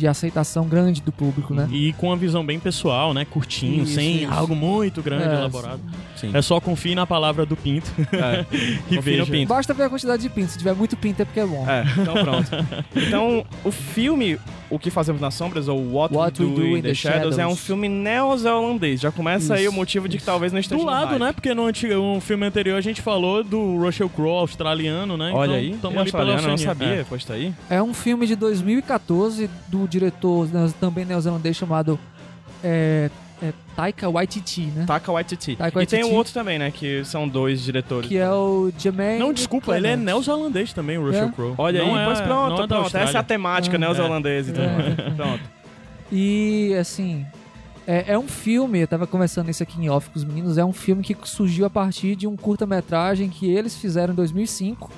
de aceitação grande do público, né? E com uma visão bem pessoal, né? Curtinho, Isso, sem isso. algo muito grande, É, elaborado. Sim. É só confie na palavra do Pinto É. e Confie veja. Pinto. Basta ver a quantidade de pinto. Se tiver muito pinto é porque é bom. É, então pronto. Então, o filme O que Fazemos nas Sombras, ou What, What We Do, in the, Shadows, é um Shadows. filme neozelandês. Já começa aí Isso, o motivo de que talvez não esteja Do no lado, né? Porque no antigo, um filme anterior a gente falou do Russell Crowe australiano, né? Olha então, aí, tamo pela australiano, eu não sabia, É. pois tá aí. É um filme de 2014 do diretor né, também neozelandês chamado é, é, Taika Waititi, né? Taika Waititi. Taika E tem um Waititi. outro também, né? Que são dois diretores. Que é o Jermaine Não, desculpa, ele é neozelandês também, o Russell É? Crowe. Olha Não aí, é- pois não pronto, é pronto. Essa é a temática É. neozelandesa, então. É. Pronto. E, assim, é, é um filme, eu tava conversando isso aqui em off com os meninos, é um filme que surgiu a partir de um curta-metragem que eles fizeram em 2005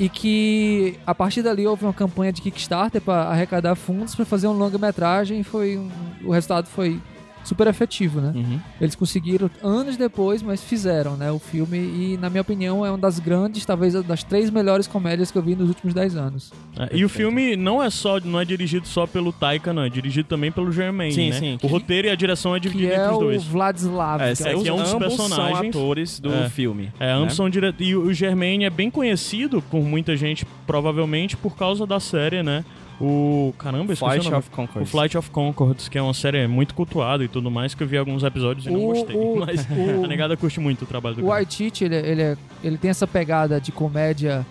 e que, a partir dali, houve uma campanha de Kickstarter para arrecadar fundos para fazer um longa-metragem e foi um- o resultado foi super efetivo, né? Uhum. Eles conseguiram anos depois, mas fizeram, né, o filme e, na minha opinião, é uma das grandes, talvez das três melhores comédias que eu vi nos últimos 10 anos. É, e o filme não é só não é dirigido só pelo Taika, não, é dirigido também pelo Jermaine, Sim, né? sim. O roteiro e a direção é Que dividido é entre os o dois. Vladislav. É, que é é, que é um dos ambos são personagens. atores do É. filme. É, né? ambos são dire... E o Germain é bem conhecido por muita gente, provavelmente por causa da série, né? O. Caramba, esqueci Flight o nome. of Conchords. O Flight of Concords, que é uma série muito cultuada e tudo mais, que eu vi alguns episódios e não O- gostei. o- mas o- a negada curte muito o trabalho do O cara. Waititi, ele, ele, é- ele tem essa pegada de comédia.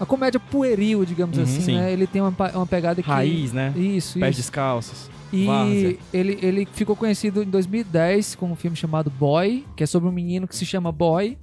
A comédia pueril, digamos Uhum, assim, sim. né? Ele tem uma, uma pegada que. Raiz, né? Isso, Pés isso. descalços. E várzea. ele, ele ficou conhecido em 2010 com um filme chamado Boy, que é sobre um menino que se chama Boy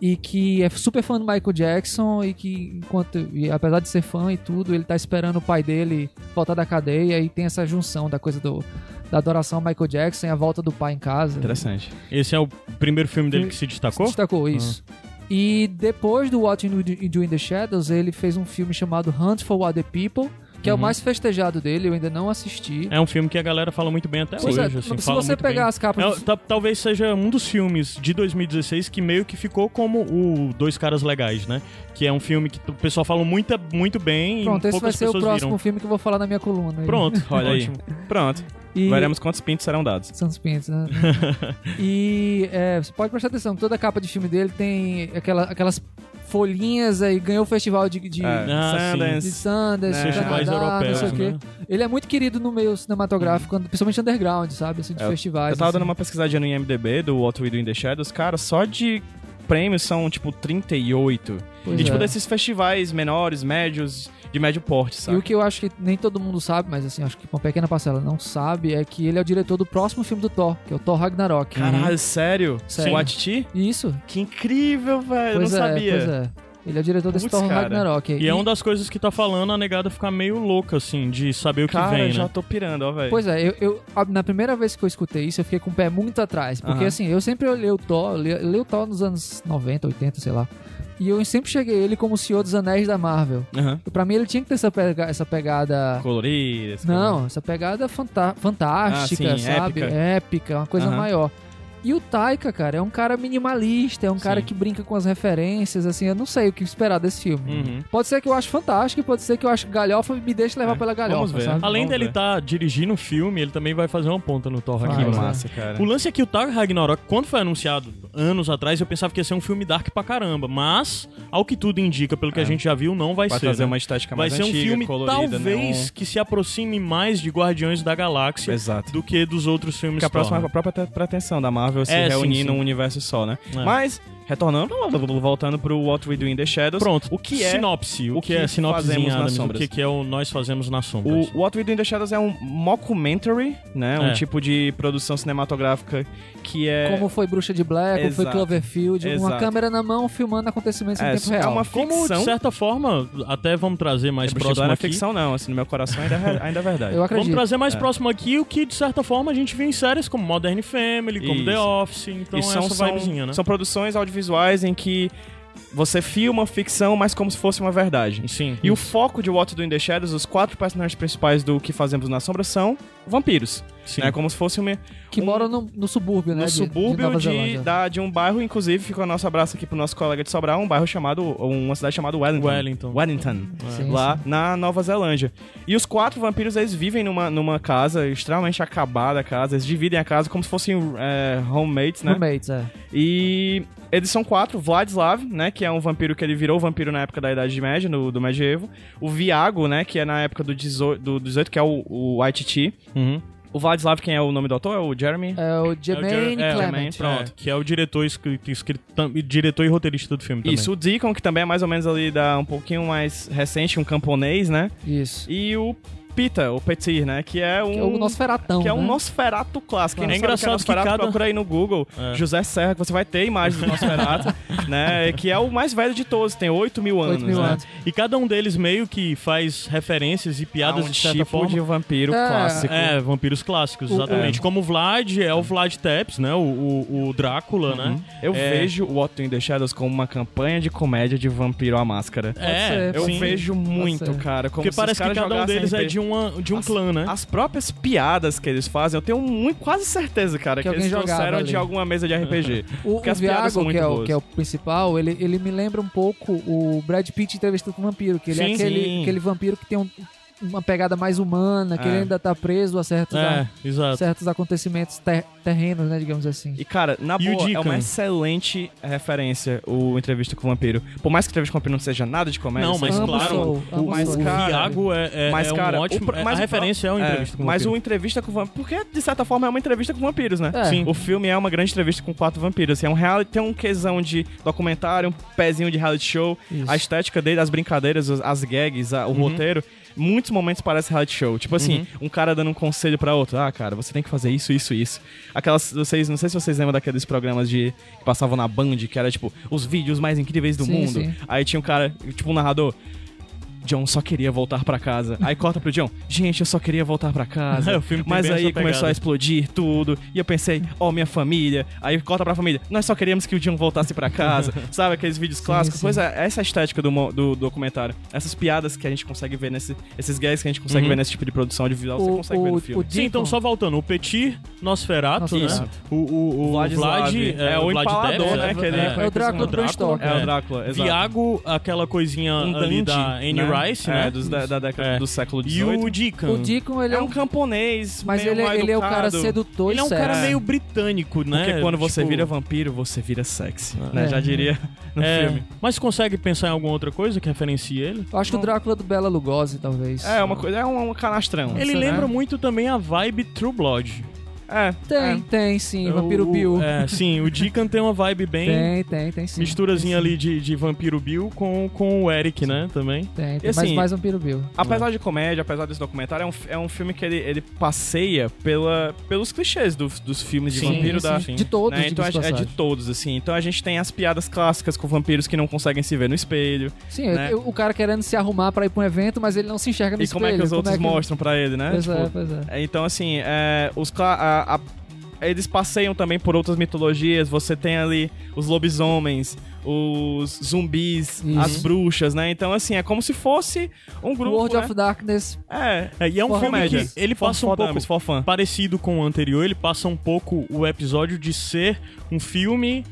e que é super fã do Michael Jackson e que, enquanto, e apesar de ser fã e tudo, ele tá esperando o pai dele voltar da cadeia e tem essa junção da coisa do, da adoração ao Michael Jackson e a volta do pai em casa. Interessante. Esse é o primeiro filme dele Filme- que se Se destacou? destacou, isso. E depois do What You in the Shadows, ele fez um filme chamado Hunt for Other People, que é o Uhum. mais festejado dele, eu ainda não assisti. É um filme que a galera fala muito bem até Pois hoje. é, assim, se você pegar bem. as capas É, talvez seja um dos filmes de 2016 que meio que ficou como o Dois Caras Legais, né? Que é um filme que o pessoal fala muito, muito bem Pronto, esse vai ser o próximo viram. filme que eu vou falar na minha coluna. aí. Pronto, Olha aí. Pronto. E... Veremos quantos pintos serão dados. Santos Pintos, né? e é, você pode prestar atenção, toda a capa de filme dele tem aquela, aquelas folhinhas aí, ganhou o festival de, de, É, Ah, sim. de Sundance. Sundance, né, Canadá, Festivais europeus, não sei o quê. né? Ele é muito querido no meio cinematográfico, principalmente underground, sabe? Assim, de É, festivais. Eu tava assim. dando uma pesquisadinha no IMDB do What We Do in the Shadows. Cara, só de prêmios são, tipo, 38. Pois e, tipo, é. desses festivais menores, médios, de médio porte, E sabe? o que eu acho que nem todo mundo sabe, mas assim, acho que uma pequena parcela não sabe, é que ele é o diretor do próximo filme do Thor, que é o Thor Ragnarok. Caralho, sério? Sério. O Atiti? Isso? Que incrível, velho. Eu não é, sabia. pois é. Ele é o diretor desse Thor cara. Ragnarok. E é uma das coisas que tá falando a negada ficar meio louca, assim, de saber o que Cara, vem, eu já né? tô pirando, ó, velho. Pois é, eu, eu- a- na primeira vez que eu escutei isso, eu fiquei com o pé muito atrás. Porque Aham. assim, eu sempre olhei o Thor, eu li, eu li o Thor nos anos 90, 80, sei lá. E eu sempre cheguei ele como o Senhor dos Anéis da Marvel. E pra mim ele tinha que ter essa, pega- essa pegada. Colorido. esse Não, essa pegada fantástica, Ah, sim, sabe? épica. Épica, uma coisa Aham. maior. E o Taika, cara, é um cara minimalista, é um cara Sim. que brinca com as referências, assim, eu não sei o que esperar desse filme. Uhum. Pode ser que eu acho fantástico, e pode ser que eu acho galhofa e me deixe levar É, pela galhofa, vamos ver. sabe? Além Vamos dele estar dirigindo o filme, ele também vai fazer uma ponta no Thor Vai, Que é. Ragnarok. massa, cara. O lance é que o Thor Ragnarok, quando foi anunciado anos atrás, eu pensava que ia ser um filme dark pra caramba. Mas, ao que tudo indica, pelo que É. a gente já viu, não vai, Vai ser. trazer né? uma estética Vai mais ser um antiga, filme, colorida, talvez, neon. que se aproxime mais de Guardiões da Galáxia Exato. do que dos outros filmes Porque a próxima Thor, a própria te- pretensão da Marvel se É, sim, reunir sim. num universo só, né? É. Mas, retornando, voltando pro What We Do in the Shadows. Pronto. O que é Sinopse. O, o que, é que sinopsezinha, fazemos nas? O sombras? que, que é o Nós Fazemos nas Sombras? O What We Do in the Shadows é um mockumentary, né? Um É. tipo de produção cinematográfica que é... Como foi Bruxa de Black, como foi Exato. Cloverfield, uma Exato. câmera na mão filmando acontecimentos em É, tempo é real. uma Como, ficção. de certa forma, até vamos trazer mais É, próximo não é aqui. ficção, não. Assim, no meu coração ainda é, ainda é verdade. Eu Vamos acredito. trazer mais É. próximo aqui o que, de certa forma, a gente vê em séries como Modern Family, como Isso. The Office. Então, e são, essa são, vibezinha, né? são produções audiovisuais em que você filma ficção, mas como se fosse uma verdade. Sim. E o foco de What Do in the Shadows, os quatro personagens principais do que fazemos na sombra são vampiros. Sim. né? Como se fosse uma, Que um- mora no, no subúrbio, né? no de- subúrbio Nova de, Zelândia. da, de um bairro, inclusive, fica o nosso abraço aqui pro nosso colega de Sobral, um bairro chamado, uma cidade chamada Wellington. Wellington. Wellington. Sim, lá na Nova Zelândia. E os quatro vampiros, eles vivem numa, numa casa extremamente acabada, a casa. Eles dividem a casa como se fossem é, homemates, né? Roommates, é. E eles são quatro. Vladislav, né? Que é um vampiro que ele virou vampiro na época da Idade Média, no, do medievo. O Viago, né? Que é na época do 18, do 18 que é o, o Waititi. Uhum. O Vladislav, quem é o nome do autor? É o Jeremy? É o É Jermaine Jer- é, Clement. Jermaine, pronto. É, que é o diretor, escrito, escrito, diretor e roteirista do filme também. Isso, o Deacon, que também é mais ou menos ali da um pouquinho mais recente, um camponês, né? Isso. E o Pita, o Petir, né? Que é um. Que é o Nosferatão, Que é um né? Nosferato clássico. Não É sabe o que engraçado é que cada- procura aí no Google, É. José Serra, que você vai ter imagens do Nosferato, né? Que é o mais velho de todos, tem 8 mil anos, 8 mil né? anos. E cada um deles meio que faz referências e piadas a um de certa tipo forma. de vampiro É. clássico. É, vampiros clássicos, O- exatamente. Como o Vlad é o Vlad Tepes, né? O, o, o Drácula, né? Eu É. vejo o Otto in the Shadows como uma campanha de comédia de vampiro à máscara. É, ser, Eu sim. vejo muito, cara. Como Porque se parece que cada um deles é de, uma, de um As- clã, né? As próprias piadas que eles fazem, eu tenho muito, quase certeza, cara, que, Que eles trouxeram ali. de alguma mesa de RPG. O, Porque o as piadas são Viago, que muito é, o, boas. que é o principal, ele, ele me lembra um pouco o Brad Pitt entrevistando com o vampiro, que ele Sim, é aquele, sim. aquele vampiro que tem um- uma pegada mais humana, que É. ele ainda tá preso a certos, É, a- certos acontecimentos ter- terrenos, né, digamos assim. E, cara, na E o boa, é uma excelente referência o Entrevista com o Vampiro. Por mais que Entrevista com o Vampiro não seja nada de comédia, Não, mas seja- Amo claro, Soul, o, mas, o cara, Viago é, é, mas, é cara, um ótimo... o é- mas a o referência é pro- uma entrevista com o Mas o vampiro. Entrevista com o Vampiro... Porque, de certa forma, é uma entrevista com vampiros, né? É. Sim. O filme é uma grande entrevista com quatro vampiros. Assim, é um reality, tem um quesão de documentário, um pezinho de reality show. Isso. A estética dele, as brincadeiras, as, as gags, a- o Uhum. roteiro. Muitos momentos parece reality show. Tipo assim, um cara dando um conselho pra outro. Ah, cara, você tem que fazer isso, isso, isso. Aquelas, vocês, não sei se vocês lembram daqueles programas de que passavam na Band, que era tipo os vídeos mais incríveis do Sim, mundo. sim. Aí tinha um cara, tipo um narrador. John só queria voltar pra casa. Aí corta pro John. Gente, eu só queria voltar pra casa. É, o filme tem mas aí começou pegada. a explodir tudo. E eu pensei, ó, minha família. Aí corta pra família. Nós só queríamos que o John voltasse pra casa. Sabe aqueles vídeos clássicos? sim. Pois é, essa é a estética do, do documentário. Essas piadas que a gente consegue ver nesse. Esses gags que a gente consegue Uhum. ver nesse tipo de produção audiovisual, você O- consegue ver o- no filme. o Sim, então só voltando. O Petit Nosferato, Nosferatu. né? O, o, o Vlad é o Vlad empalador, né, que ele- É o Drácula do. É o Drácula, exato. Viago, aquela coisinha Um ali da Anne né? Rice, É, né? dos- da, da década É. do século E XVIII. o Deacon. O Deacon, ele é é um camponês, Mas meio ele, mal ele é o cara sedutor Ele e é um cara meio britânico, né? Porque quando você Tipo, vira vampiro, você vira sexy. Né? É. Já diria no é, filme. Mas consegue pensar em alguma outra coisa que referencie ele? Eu acho que o Drácula do Bela Lugosi, talvez. É uma coisa, é um, um canastrão. Ele Isso, lembra né? muito também a vibe True Blood. É, Tem, é. tem, sim. Vampiro O- Bill. É, sim, o Deacon tem uma vibe bem... Tem, tem, tem sim. Misturazinha Tem, sim. ali de, de Vampiro Bill com, com o Eric, né? Também. Tem, tem. E assim, mas mais Vampiro Bill. Apesar de comédia, apesar desse documentário, é um, é um filme que ele, ele passeia pela, pelos clichês dos, dos filmes de Sim, vampiro da. sim. De todos, né? Então é, é de todos, assim. Então a gente tem as piadas clássicas com vampiros que não conseguem se ver no espelho. Sim, né? eu- o cara querendo se arrumar pra ir pra um evento, mas ele não se enxerga no e espelho. como é que os outros que- mostram pra ele, né? Pois Tipo, é, pois é. É, Então, assim, é, os cla- a- a- eles passeiam também por outras mitologias. Você tem ali os lobisomens, os zumbis, Isso. as bruxas, né? Então, assim, é como se fosse um grupo. World né? of Darkness. É, É, e é um For filme que ele For- passa um for pouco for fun. parecido com o anterior, ele passa um pouco o episódio de ser um filme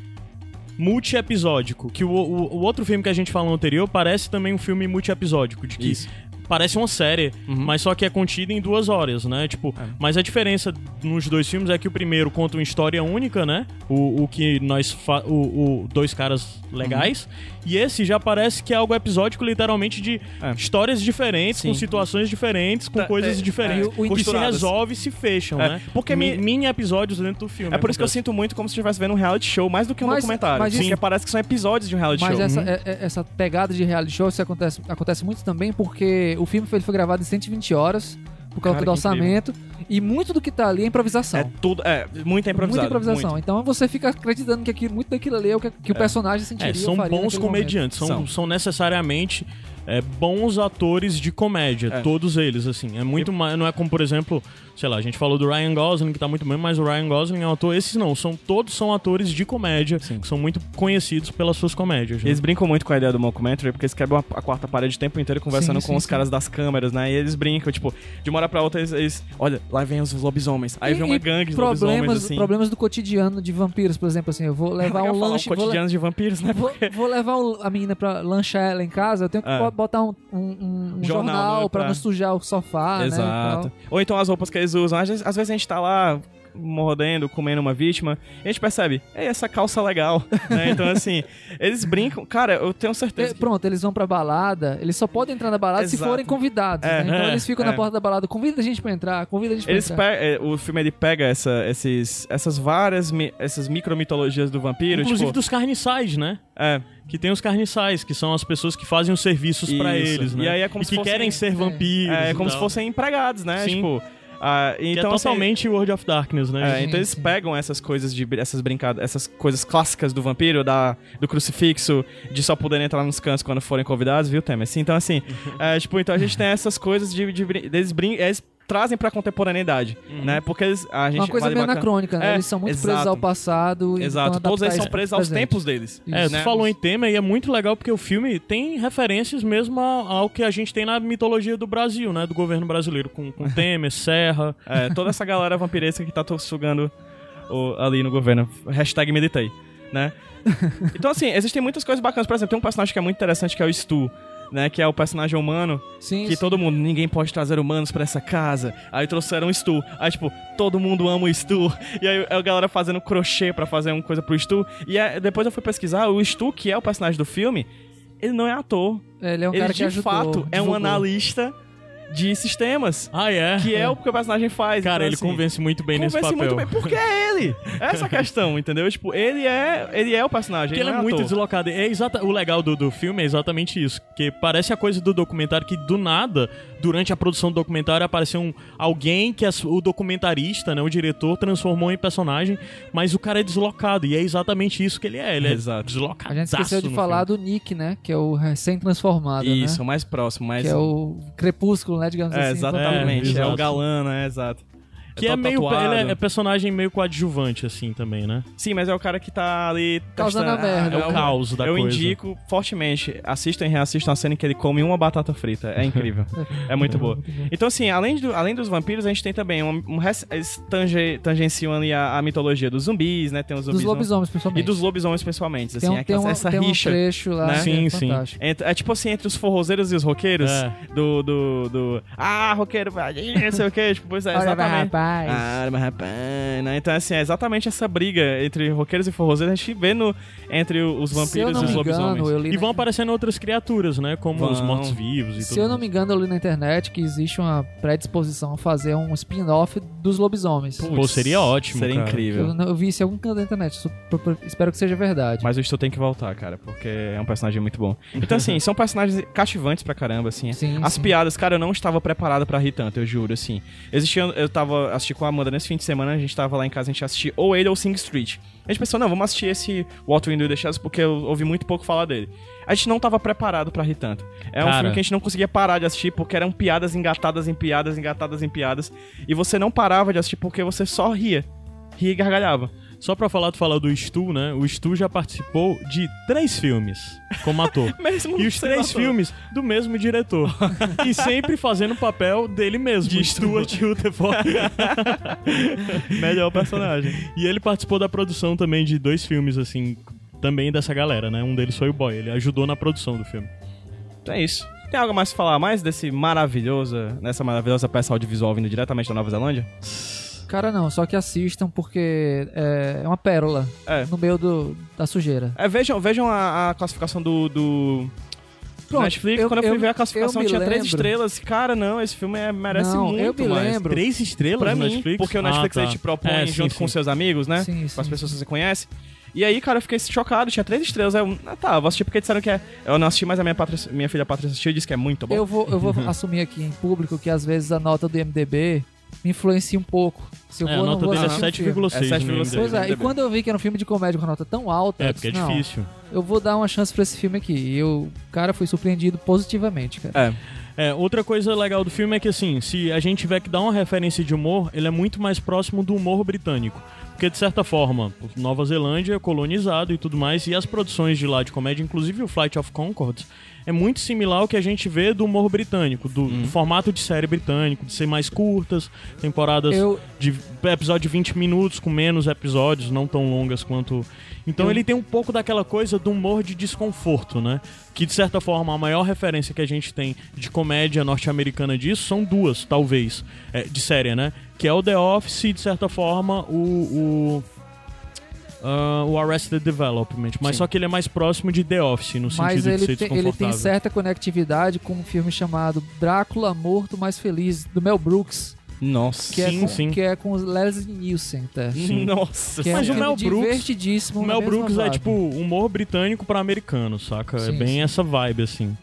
multi-episódico. Que o, o, o outro filme que a gente falou anterior parece também um filme multi-episódico. De que Isso. Parece uma série, Uhum. mas só que é contida em duas horas, né? Tipo, mas a diferença nos dois filmes é que o primeiro conta uma história única, né? O, o que nós o, o dois caras legais. E esse já parece que é algo episódico, literalmente, de É. histórias diferentes, Sim. com situações diferentes, com Tá, coisas é, diferentes. é, que se resolve e se fecham, É, né? porque Mi- mini episódios dentro do filme. É por isso que eu sinto muito como se estivesse vendo um reality show, mais do que um Mas- documentário. mas Sim. isso- parece que são episódios de um reality Mas show. essa, Uhum. é- é- essa pegada de reality show isso acontece, acontece muito também porque o filme foi, ele foi gravado em 120 horas por causa Cara, do orçamento e muito do que tá ali é improvisação. É tudo. É, muita improvisada. Muita improvisação. muito. Então você fica acreditando que aquilo, muito daquilo ali é o que, que o personagem sentiria É, são bons comediantes, são, São. são necessariamente é, bons atores de comédia, É. todos eles, assim. É muito mais. Não é como, por exemplo, sei lá, a gente falou do Ryan Gosling, que tá muito bem, mas o Ryan Gosling é um ator. Esses não, são, todos são atores de comédia, que são muito conhecidos pelas suas comédias. né? Eles brincam muito com a ideia do mockumentary, porque eles quebram a, quarta parede o tempo inteiro conversando Sim, com sim, os sim. caras das câmeras, né? E eles brincam, tipo, de uma hora pra outra eles, eles- olha, lá vem os lobisomens. Aí E- vem uma e gangue de problemas, lobisomens, assim. problemas do cotidiano de vampiros, por exemplo, assim, eu vou levar Legal um falar lanche, vou, le- cotidianos de vampiros, né? vou, vou levar o- a menina pra lanchar ela em casa, eu tenho que É. bo- botar um, um- um- Jornal, jornal, né, pra pra- não sujar o sofá, né? Exato. tal. Ou então as roupas que eles usam. Às vezes, às vezes a gente tá lá mordendo, comendo uma vítima, e a gente percebe, ei, essa calça legal, né? Então, assim, eles brincam. Cara, eu tenho certeza É, que Pronto, eles vão pra balada, eles só podem entrar na balada se Exato. forem convidados. É, né? Então é, eles ficam é. na porta da balada, convida a gente pra entrar, convida a gente pra Eles entrar. pe- é, o filme ele pega essa, esses, essas várias mi- essas micromitologias do vampiro, Inclusive tipo, dos carniçais, né? é, Que tem os carniçais, que são as pessoas que fazem os serviços pra Isso. eles, né? E aí é como se que fossem- querem ser vampiros. é, e como se fossem empregados, né? Sim. Tipo, Que então é assim, totalmente World of Darkness, né? É, então eles pegam essas coisas de essas brincadas, essas coisas clássicas do vampiro, da, do crucifixo, de só poderem entrar nos cantos quando forem convidados, viu, Temer? Sim, então assim, é, tipo, então a gente tem essas coisas de, de brin- eles, brin eles trazem pra contemporaneidade, né? Porque eles, a gente Uma coisa meio anacrônica, né? É, eles são muito exato. presos ao passado. e Exato, vão todos eles são isso presos aos presente. tempos deles. É, né? tu falou em tema e é muito legal porque o filme tem referências mesmo ao que a gente tem na mitologia do Brasil, né? Do governo brasileiro, com, com Temer, Serra. É, toda essa galera vampiresca que tá sugando o- ali no governo. Hashtag meditei, né? Então, assim, existem muitas coisas bacanas. Por exemplo, tem um personagem que é muito interessante que é o Stu, né? Que é o personagem humano Sim, que sim. todo mundo, ninguém pode trazer humanos pra essa casa. Aí trouxeram o Stu. Aí, tipo, todo mundo ama o Stu. E aí a galera fazendo crochê pra fazer uma coisa pro Stu. E é- depois eu fui pesquisar, o Stu, que é o personagem do filme, ele não é ator. Ele é um ele cara que de ajudou, fato é um analista de sistemas. Ah, é? Que é o que o personagem faz. Cara, Então, ele assim, convence muito bem nesse convence papel. muito bem. Porque é ele. Essa é a questão, entendeu? Tipo, ele é, ele é o personagem. Porque ele não é muito ator. deslocado. É exata, o legal do, do filme é exatamente isso. Que parece a coisa do documentário que do nada, durante a produção do documentário, apareceu um, alguém que as- o documentarista, né, o diretor, transformou em personagem, mas o cara é deslocado. E é exatamente isso que ele é. Ele é Exato. deslocado. A gente esqueceu de falar do Nick, né? Que é o recém-transformado, Isso, né? o mais próximo, mais... Que é o crepúsculo, né? Digamos É, assim. exatamente. É, É, o galã, né? Exato. Que é todo meio. tatuado. Ele é, é personagem meio coadjuvante, assim, também, né? Sim, mas é o cara que tá ali... Causando a merda. É o eu- caos da Eu coisa. indico fortemente, assistam e reassistam a cena em que ele come uma batata frita. É incrível. é muito boa. Então, assim, além, do- além dos vampiros, a gente tem também um, um res- eles tange- tangenciam ali a, a mitologia dos zumbis, né? Tem os zumbis Dos lobisomens, E principalmente. dos lobisomens, principalmente. Assim, tem um, é tem aquela- um, essa tem um rixa. trecho lá né? Sim, é sim. fantástico. Entre- é tipo assim, entre os forrozeiros e os roqueiros. É. Do, do, do. Ah, roqueiro, não sei o que. Tipo, pois é, Olha, exatamente. Rapaz. Ah, mas rapaz. Né? Então, assim, é exatamente essa briga entre roqueiros e forrozeiros. A gente vê no, entre os vampiros e os me lobisomens. engano, E na- vão aparecendo outras criaturas, né? Como os Vão. mortos-vivos e Se tudo. eu não me engano, eu li na internet que existe uma predisposição a fazer um spin-off dos lobisomens. Pô, seria ótimo, Seria cara. incrível. Eu, eu vi isso em algum canto da internet. espero que seja verdade. Mas o Stu tem que voltar, cara, porque é um personagem muito bom. Então, assim, são personagens cativantes pra caramba, assim. Sim, As sim. piadas, cara, eu não estava preparado pra rir tanto, eu juro, assim. Existia, eu tava assistindo com a Amanda nesse fim de semana, a gente tava lá em casa, a gente assistia ou ele ou Sing Street. A gente pensou, não, vamos assistir esse What We Do The Shadows porque eu ouvi muito pouco falar dele. A gente não tava preparado pra rir tanto. É um filme que a gente não conseguia parar de assistir porque eram piadas engatadas em piadas, engatadas em piadas. E você não parava de assistir porque você só ria. Ria e gargalhava. Só pra falar, tu falou do Stu, né? O Stu já participou de três filmes como ator. Mesmo E os três ator. filmes do mesmo diretor. e sempre fazendo o papel dele mesmo, de Stuart Rutherford. Melhor personagem. e ele participou da produção também de dois filmes, assim, também dessa galera, né? Um deles foi o Boy. Ele ajudou na produção do filme. Então é isso. Tem algo mais pra falar mais desse maravilhoso, nessa maravilhosa peça audiovisual vindo diretamente da Nova Zelândia? Cara, não, só que assistam porque é, é uma pérola É. no meio do, da sujeira. É, vejam, vejam a, a classificação do, do Pronto, Netflix. eu- Quando eu fui eu- ver a classificação tinha três lembro- estrelas. Cara, não, esse filme é- merece Não, muito eu me mais. lembro. Três estrelas Pra no mim, Netflix? porque o Netflix Ah, tá. te propõe É, sim, junto sim. com seus amigos, né? Sim, Com as pessoas que você conhece. E aí, cara, eu fiquei chocado, tinha três estrelas. Aí eu, ah, tá, vou assistir porque disseram que é. Eu não assisti, mas a minha, Patrícia- minha filha Patrícia assistiu e disse que é muito bom. Eu vou, eu vou assumir aqui em público que às vezes a nota do IMDB me influencia um pouco. Se eu É, a vou, não nota vou dele é assistir um filme. 7,6 É 7,6. Pois é, e quando eu vi que era um filme de comédia com a nota tão alta, É, eu porque é disse, não, difícil. eu vou dar uma chance pra esse filme aqui. E eu, cara, fui surpreendido positivamente, cara. É. É, outra coisa legal do filme é que, assim, se a gente tiver que dar uma referência de humor, ele é muito mais próximo do humor britânico. Porque, de certa forma, Nova Zelândia é colonizado e tudo mais, e as produções de lá de comédia, inclusive o Flight of Conchords, é muito similar ao que a gente vê do humor britânico, do, do formato de série britânico, de ser mais curtas, temporadas Eu- de episódio de 20 minutos, com menos episódios, não tão longas quanto. Então Eu- ele tem um pouco daquela coisa do humor de desconforto, né? Que de certa forma a maior referência que a gente tem de comédia norte-americana disso são duas, talvez, é, de série, né? Que é o The Office e de certa forma o. o ah, o Arrested Development, mas Sim. só que ele é mais próximo de The Office, no Mas sentido de ele ser tem, ele tem desconfortável. certa conectividade com um filme chamado Drácula Morto Mais Feliz, do Mel Brooks, Nossa. que, Sim, é, com, sim. que é com o Leslie Nielsen, tá? Sim. Nossa. Que é Mas um o Mel Brooks- divertidíssimo. O Mel Brooks é vibe. tipo humor britânico pra americano, saca? é Sim, bem sim. essa vibe, assim.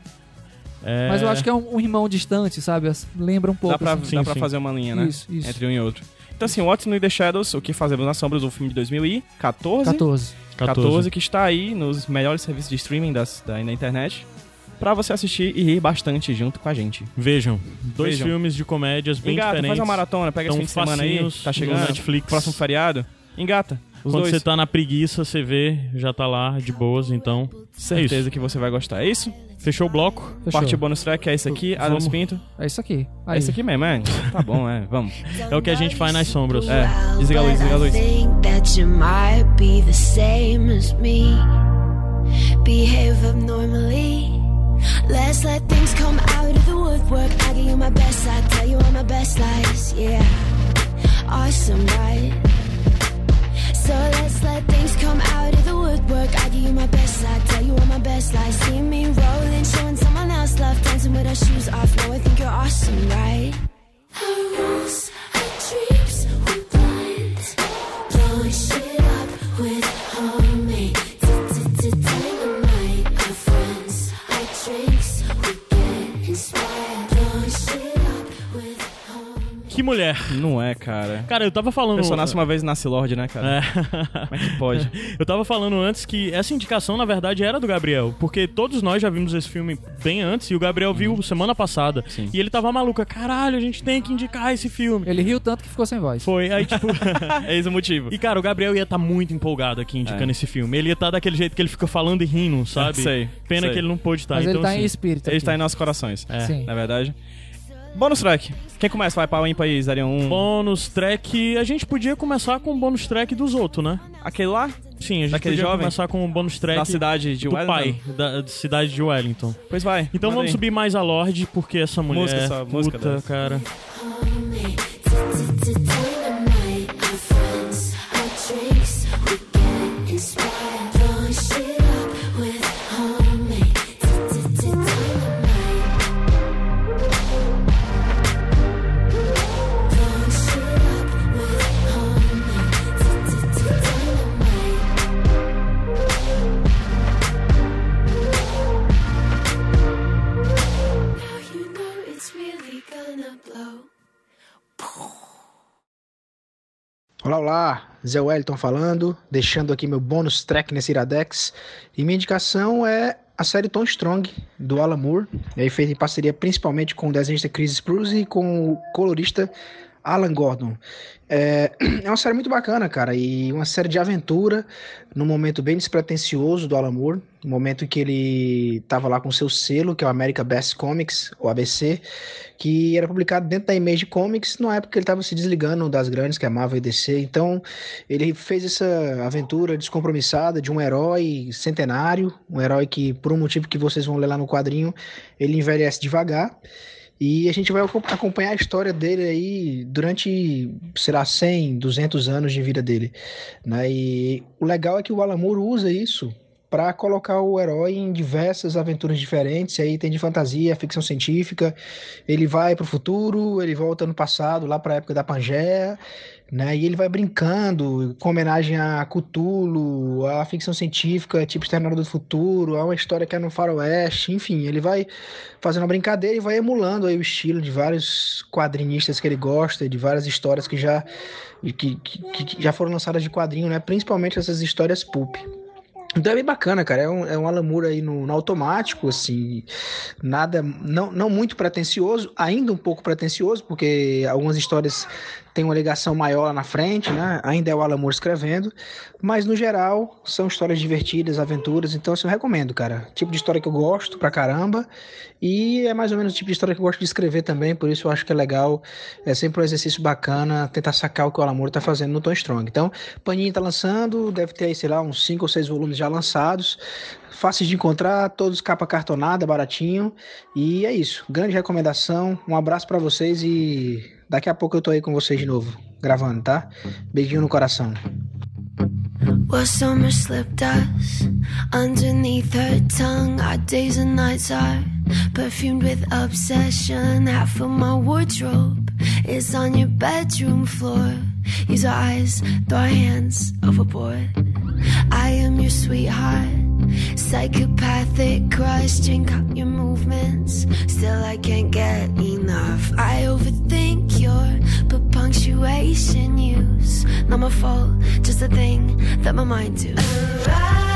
É... Mas eu acho que é um, um irmão distante, sabe? Lembra um pouco. Dá pra, assim. Sim, dá pra fazer uma linha, né? Isso, isso. Entre um e outro. Então, assim, What's in the Shadows, O Que Fazemos nas Sombras, o filme de 2014. 14. 14, que está aí nos melhores serviços de streaming das, da, na internet. Pra você assistir e rir bastante junto com a gente. Vejam, dois Vejam. filmes de comédias bem Engata, diferentes. faz uma maratona, pega esse fim de semana aí, tá no chegando. Netflix. Próximo feriado. Engata. Os Quando dois. você tá na preguiça, você vê, já tá lá de boas, então. Certeza que você vai gostar. É isso? Fechou o bloco? Fechou. Parte bônus track é esse aqui, Adams Vamos. Pinto. É isso aqui. É Aí. esse aqui mesmo, é? Tá bom, é. Vamos. É o que a gente faz nas sombras. É, desliga a luz, desliga a luz. I think that you might be the same as me. Behave abnormally. Let's let things come out of the woodwork. I give you my best, I tell you all my best lies. Yeah, awesome, right? So let's let things come out of the woodwork. I give you my best, I tell you all my best lies. See me rolling, showing someone else love, dancing with our shoes off. No, I think you're awesome, right? Our rules, our dreams, we're blind. Blowing shit up with Que mulher. Não é, cara. Cara, eu tava falando. A pessoa nasce uma vez e nasce Lorde, né, cara? É. Como é que pode? Eu tava falando antes que essa indicação, na verdade, era do Gabriel. Porque todos nós já vimos esse filme bem antes e o Gabriel viu semana passada. Sim. E ele tava maluco. Caralho, a gente tem que indicar esse filme. Ele riu tanto que ficou sem voz. Foi, aí tipo. é esse o motivo. E cara, o Gabriel ia estar muito empolgado aqui indicando É. esse filme. Ele ia estar daquele jeito que ele fica falando e rindo, sabe? Sei, Pena sei. que ele não pôde estar. Mas então, ele tá em assim, espírito. Ele aqui. está em nossos corações. É. Sim. Na verdade. Bônus track. Quem começa? Vai para o ímpar aí, Zarion 1. Bônus track. A gente podia começar com o bônus track dos outros, né? Aquele lá? Sim, a gente Daquele podia jovem? começar com o bônus track Da cidade de do Wellington? pai, da, da cidade de Wellington. Pois vai. Então vamos aí. subir mais a Lorde, porque essa mulher. Música música puta, dela. cara. Olá, olá, Zé Wellington falando, deixando aqui meu bônus track nesse Iradex. E minha indicação é a série Tom Strong, do Alan Moore, aí feita em parceria principalmente com o desenhista Chris Spruce e com o colorista Alan Gordon. É, é uma série muito bacana, cara, e uma série de aventura num momento bem despretensioso do Alan Moore, no momento em que ele estava lá com seu selo, que é o America Best Comics, o ABC, que era publicado dentro da Image Comics, na época que ele estava se desligando das grandes, que é Marvel e DC. Então, ele fez essa aventura descompromissada de um herói centenário, um herói que, por um motivo que vocês vão ler lá no quadrinho, ele envelhece devagar. E a gente vai acom- acompanhar a história dele aí durante, sei lá, 100, 200 anos de vida dele. Né? E o legal é que o Alan usa isso para colocar o herói em diversas aventuras diferentes. Aí tem de fantasia, ficção científica. Ele vai pro futuro, ele volta no passado, lá para a época da Pangeia, né? E ele vai brincando com homenagem a Cthulhu, a ficção científica, tipo Exterminador do Futuro, a uma história que é no faroeste, enfim, ele vai fazendo uma brincadeira e vai emulando aí o estilo de vários quadrinistas que ele gosta, de várias histórias que já que, que, que já foram lançadas de quadrinho, né? Principalmente essas histórias pulp. Então é bem bacana, cara. É um, é um Alan Moore aí no, no automático, assim. Nada. Não, não muito pretencioso, ainda um pouco pretencioso, porque algumas histórias têm uma ligação maior lá na frente, né? Ainda é o Alan Moore escrevendo. Mas no geral, são histórias divertidas, aventuras. Então assim, eu recomendo, cara. Tipo de história que eu gosto pra caramba. E é mais ou menos o tipo de história que eu gosto de escrever também. Por isso eu acho que é legal. É sempre um exercício bacana tentar sacar o que o Alan Moore tá fazendo no Tom Strong. Então, Panini tá lançando, deve ter aí, sei lá, uns 5 ou 6 volumes já lançados. Fáceis de encontrar, todos capa cartonada, baratinho. E é isso. Grande recomendação. Um abraço pra vocês e daqui a pouco eu tô aí com vocês de novo, gravando, tá? Beijinho no coração. Well, summer slipped us underneath her tongue. Our days and nights are perfumed with obsession. Half of my wardrobe is on your bedroom floor. Use our eyes, throw our hands overboard. I am your sweetheart, psychopathic crush. Drink up your movements, still I can't get enough. I overthink your but punctuation use. Not my fault, just a thing that my mind do.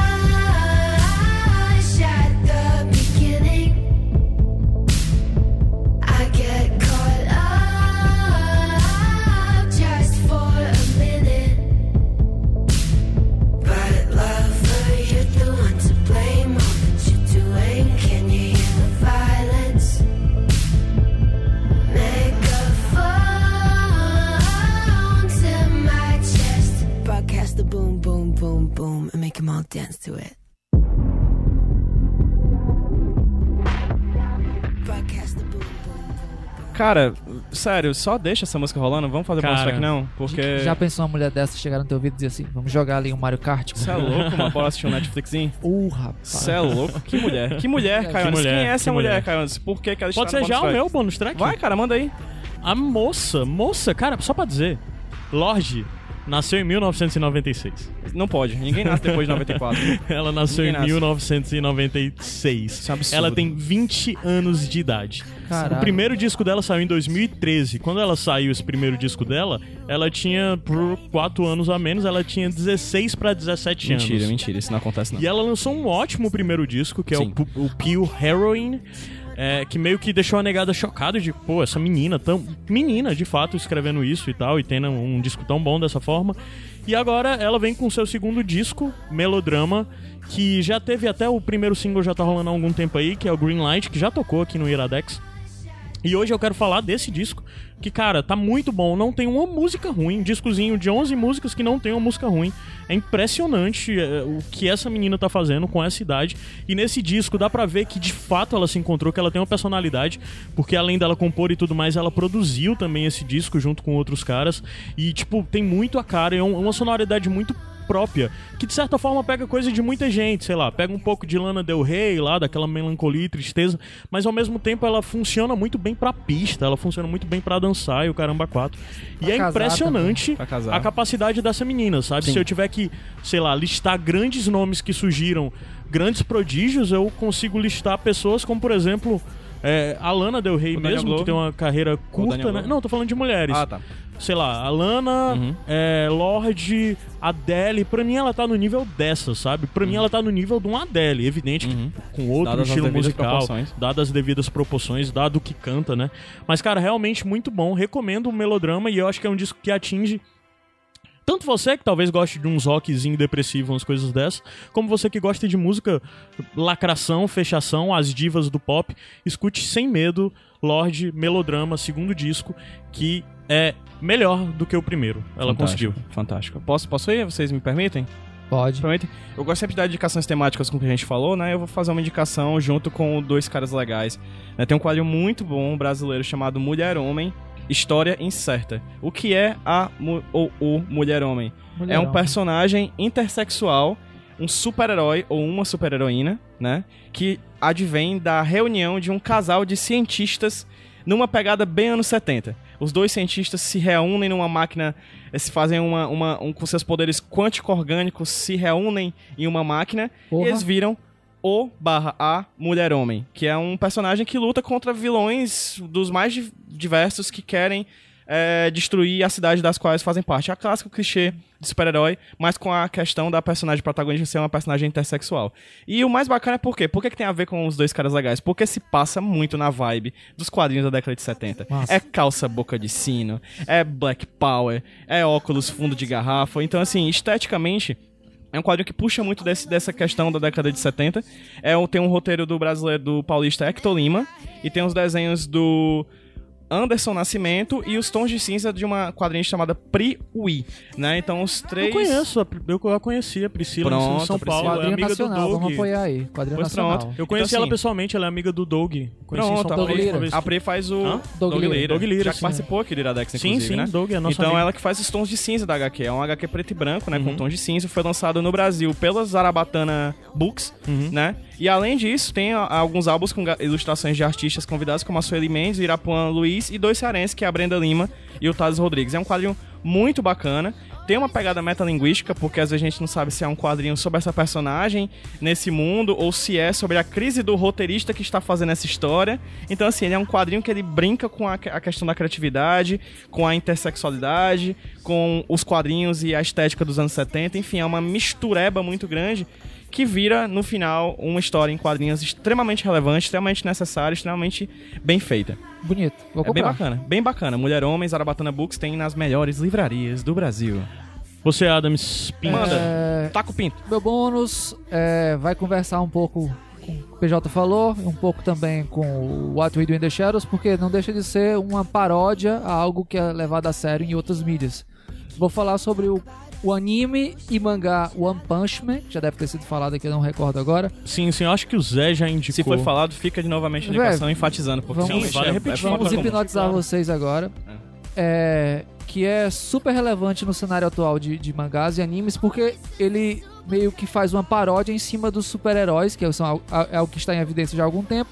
Cara, sério, só deixa essa música rolando. Vamos fazer bonus track não? Porque. Já pensou uma mulher dessa chegar no teu ouvido e dizer assim, vamos jogar ali um Mario Kart? Você é louco, mano? Bora assistir um Netflixinho? Uh, rapaz. Você é louco? Que mulher? Que mulher, Caio? Quem é essa que mulher, mulher. Caio? Por que, que ela está Pode ser já bonus o track? meu bônus track? Vai, cara, manda aí. A moça, moça, cara, só pra dizer. Lorde nasceu em 1996. Não pode. Ninguém nasce depois de 94. Ela nasceu Ninguém em nasce. 1996. Isso é um absurdo. Ela tem 20 anos de idade. Caralho. O primeiro disco dela saiu em 2013. Quando ela saiu esse primeiro disco dela, ela tinha por 4 anos a menos, ela tinha 16 pra 17 anos. mentira, mentira. Isso não acontece, não. E ela lançou um ótimo primeiro disco, que é o, Sim. O Pure Heroine, é, que meio que deixou a negada chocada de, pô, essa menina, tão, menina de fato, escrevendo isso e tal, e tendo um disco tão bom dessa forma. E agora ela vem com seu segundo disco, Melodrama, que já teve até o primeiro single, já tá rolando há algum tempo aí, que é o Green Light, que já tocou aqui no Iradex. E hoje eu quero falar desse disco, que, cara, tá muito bom. Não tem uma música ruim. Um discozinho de 11 músicas que não tem uma música ruim. É impressionante é, o que essa menina tá fazendo com essa idade. E nesse disco dá pra ver que, de fato, ela se encontrou, que ela tem uma personalidade. Porque além dela compor e tudo mais, ela produziu também esse disco junto com outros caras. E, tipo, tem muito a cara. É um- uma sonoridade muito própria, que de certa forma pega coisa de muita gente, sei lá, pega um pouco de Lana Del Rey lá, daquela melancolia e tristeza, mas ao mesmo tempo ela funciona muito bem pra pista, ela funciona muito bem pra dançar e o caramba 4. E é impressionante a capacidade dessa menina, sabe? Sim. Se eu tiver que, sei lá, listar grandes nomes que surgiram, grandes prodígios, eu consigo listar pessoas como, por exemplo, é, a Lana Del Rey O mesmo, que tem uma carreira curta, né? Não, tô falando de mulheres Ah, tá. sei lá, a Lana, Uhum. é, Lorde, Adele, pra mim ela tá no nível dessa, sabe? Pra mim ela tá no nível de uma Adele, evidente, que Uhum. com outro Dadas as estilo musical, proporções. dadas as devidas proporções, dado o que canta, né? Mas, cara, realmente muito bom, recomendo o Melodrama e eu acho que é um disco que atinge tanto você que talvez goste de uns rockzinho depressivo, umas coisas dessas, como você que gosta de música lacração, fechação, as divas do pop, escute sem medo Lorde Melodrama, segundo disco, que é melhor do que o primeiro. Ela Fantástico, conseguiu. Fantástico. Posso, posso ir? Vocês me permitem? Pode. Permitem? Eu gosto sempre de dar indicações temáticas com o que a gente falou, né? Eu vou fazer uma indicação junto com dois caras legais. né? Tem um quadro muito bom brasileiro chamado Mulher Homem, História Incerta. O que é a mu- ou o Mulher Homem? Mulher é um personagem intersexual um super-herói ou uma super-heroína, né? Que advém da reunião de um casal de cientistas numa pegada bem anos 70. Os dois cientistas se reúnem numa máquina, eh, se fazem uma, uma um, com seus poderes quântico-orgânicos, se reúnem em uma máquina Porra. e eles viram o barra a Mulher-Homem, que é um personagem que luta contra vilões dos mais di- diversos que querem eh, destruir a cidade das quais fazem parte. É a clássico clichê de super-herói, mas com a questão da personagem protagonista ser uma personagem intersexual. E o mais bacana é por quê? Por que, que tem a ver com os dois caras legais? Porque se passa muito na vibe dos quadrinhos da década de 70. Massa. É calça boca de sino, é Black Power, é óculos fundo de garrafa. Então, assim, esteticamente, é um quadrinho que puxa muito desse- dessa questão da década de 70. É, tem um roteiro do brasileiro do paulista Hector Lima e tem os desenhos do Anderson Nascimento e os tons de cinza de uma quadrinista chamada Pri Ui, né? Então os três Eu conheço, eu a conheci a Priscila em Pronto, São Priscila. Paulo, é Quadrinho amiga nacional, do vamos Doug. apoiar aí. Quadrinho Pois nacional. pronto. Eu conheci Então, ela assim, pessoalmente, ela é amiga do Doug. Conheci Pronto, São a Paulo Pri, uma vez. a Pri faz o Hã? Doug Doug Lira. Lira, Doug Lira, já sim. participou aqui do Iradex, Sim, inclusive, sim, né? Doug é nossa Então amiga. ela que faz os tons de cinza da HQ, é um HQ preto e branco, né, com Uhum. tons de cinza, foi lançado no Brasil pela Zarabatana Books, Uhum. né? E além disso, tem alguns álbuns com ilustrações de artistas convidados como a Sueli Mendes, o Irapuã Luiz e dois cearenses, que é a Brenda Lima e o Thales Rodrigues. É um quadrinho muito bacana. Tem uma pegada metalinguística, porque às vezes a gente não sabe se é um quadrinho sobre essa personagem nesse mundo ou se é sobre a crise do roteirista que está fazendo essa história. Então, assim, ele é um quadrinho que ele brinca com a questão da criatividade, com a intersexualidade, com os quadrinhos e a estética dos anos 70. Enfim, é uma mistureba muito grande que vira, no final, uma história em quadrinhos extremamente relevante, extremamente necessária, extremamente bem feita. Bonito. Vou É bem bacana, bem bacana. Mulher Homens, Arabatana Books tem nas melhores livrarias do Brasil. Você, Adams Pinto. Manda, É, taca o pinto. Meu bônus é, vai conversar um pouco com o que o PJ falou, um pouco também com o What We Do in the Shadows, porque não deixa de ser uma paródia a algo que é levado a sério em outras mídias. Vou falar sobre o, o anime e mangá One Punch Man, que já deve ter sido falado aqui, eu não recordo agora. Sim, sim, eu acho que o Zé já indicou. Se foi falado, fica de novamente a indicação enfatizando, porque vamos- realmente vale é, repetir, é Sim, Vamos hipnotizar claro. vocês agora. É, que é super relevante no cenário atual de, de mangás e animes, porque ele meio que faz uma paródia em cima dos super-heróis, que são, é algo que está em evidência já há algum tempo,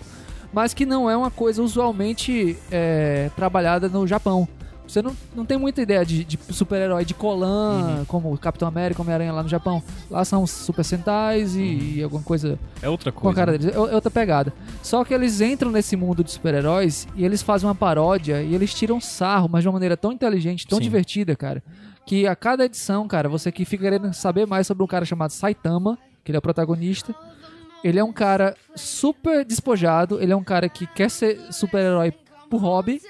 mas que não é uma coisa usualmente é, trabalhada no Japão. Você não, não tem muita ideia de, de super-herói de Colan, Uhum. como Capitão América, Homem-Aranha lá no Japão. Lá são os Super Sentais e, e alguma coisa É outra com a coisa. cara né? deles. É é outra pegada. Só que eles entram nesse mundo de super-heróis e eles fazem uma paródia e eles tiram sarro, mas de uma maneira tão inteligente, tão Sim. divertida, cara. Que a cada edição, cara, você que fica querendo saber mais sobre um cara chamado Saitama, que ele é o protagonista. Ele é um cara super despojado, ele é um cara que quer ser super-herói por hobby,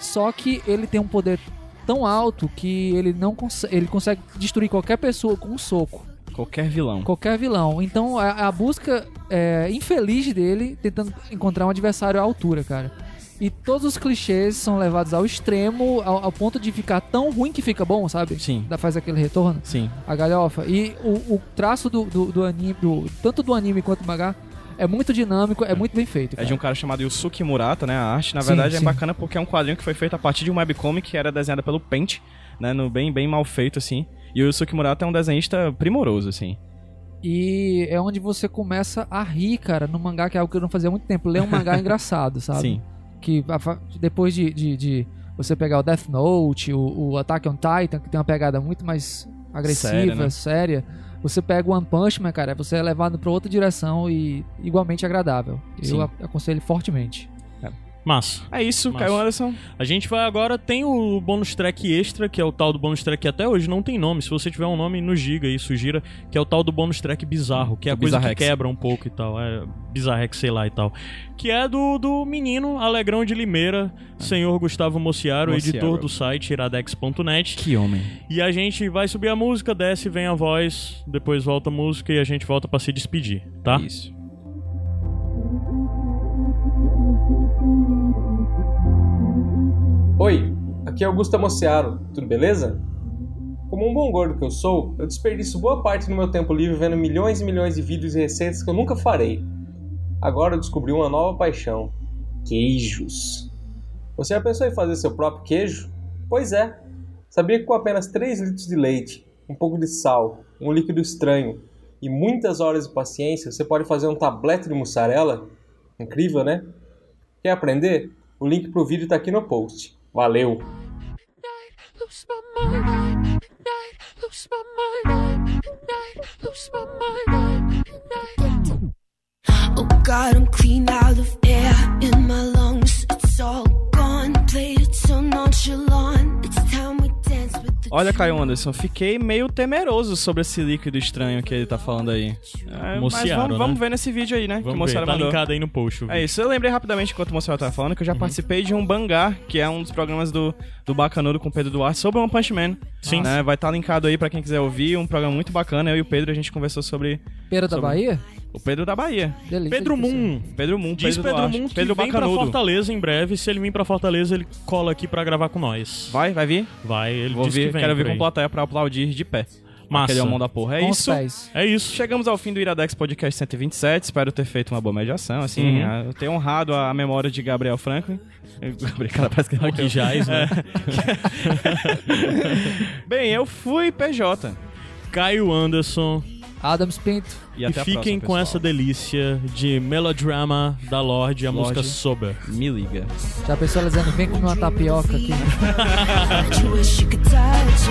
só que ele tem um poder tão alto que ele não consegue, ele consegue destruir qualquer pessoa com um soco Qualquer vilão. qualquer vilão. Então a, a busca é, infeliz dele tentando encontrar um adversário à altura, cara. E todos os clichês são levados ao extremo, ao, ao ponto de ficar tão ruim que fica bom, sabe? Sim. Da faz aquele retorno, Sim. a galhofa. E o, o traço do, do, do anime, do- tanto do anime quanto do mangá, é muito dinâmico, é, muito bem feito. É cara. de um cara chamado Yusuke Murata, né? A arte, na verdade, sim. é bacana porque é um quadrinho que foi feito a partir de um webcomic que era desenhada pelo Paint, né? No bem, bem mal feito, assim. E o Yusuke Murata é um desenhista primoroso, assim. E é onde você começa a rir, cara, no mangá, que é algo que eu não fazia há muito tempo. Ler um mangá engraçado, sabe? Sim. que depois de, de, de você pegar o Death Note, o, o Attack on Titan, que tem uma pegada muito mais agressiva, Séria, séria, né? Você pega o One Punch Man, cara, você é levado pra outra direção e igualmente agradável. Sim. Eu aconselho fortemente. Massa. É isso, Massa. Caio Anderson. A gente vai agora, tem o bônus track extra, que é o tal do bônus track que até hoje não tem nome. Se você tiver um nome, nos diga aí, sugira, que é o tal do bônus track bizarro, que é a coisa que quebra um pouco e tal. É bizarrex, sei lá e tal. Que é do, do menino Alegrão de Limeira, senhor Gustavo Mociaro, Mociaro. editor do site iradex.net. Que homem. E a gente vai subir a música, desce, vem a voz, depois volta a música e a gente volta pra se despedir, tá? Isso. Oi, aqui é Augusto Mociaro, tudo beleza? Como um bom gordo que eu sou, eu desperdiço boa parte do meu tempo livre vendo milhões e milhões de vídeos e receitas que eu nunca farei. Agora eu descobri uma nova paixão: queijos. Você já pensou em fazer seu próprio queijo? Pois é. Sabia que com apenas 3 litros de leite, um pouco de sal, um líquido estranho e muitas horas de paciência, você pode fazer um tablete de mussarela. Incrível, né? Quer aprender? O link pro vídeo tá aqui no post. Valeu! Oh God, I'm clean out of air in my lungs. It's all gone. Played it so nonchalant. Olha, Caio Anderson, fiquei meio temeroso sobre esse líquido estranho que ele tá falando aí. É, mas vamos, né? vamos ver nesse vídeo aí, né? que o Vamos ver, Mociaro tá mandou. linkado aí no post. o É isso, eu lembrei rapidamente enquanto o Mociaro tava falando que eu já participei de um Bangar, que é um dos programas do, do Bacanudo com o Pedro Duarte sobre One Punch Man. Sim. Né? Vai estar linkado aí pra quem quiser ouvir, um programa muito bacana. Eu e o Pedro, a gente conversou sobre da Sobre- Bahia? O Pedro da Bahia. Delícia Pedro. Moon. Pedro Moon, Diz Pedro, Pedro. Moon que Pedro vem pra Bacanudo. Fortaleza em breve. Se ele vir pra Fortaleza, ele cola aqui pra gravar com nós. Vai, vai vir? Vai, ele Vou disse vir, que vem quero vir com plateia pra aplaudir de pé. Massa. Aquele é o mão da porra. É Com isso. É isso. Chegamos ao fim do Iradex Podcast 127. Espero ter feito uma boa mediação. Assim, Uhum. a- eu tenho honrado a memória de Gabriel Franklin. Gabriel, cara, parece que não Aqui jaz, né? Bem, eu fui PJ. Caio Anderson. Adams Pinto. E, E, a fiquem próxima, com essa delícia de melodrama da Lorde, a Lorde. música Sober. Me liga. Já pensou ela dizendo, vem comer uma tapioca aqui. But you wish you could touch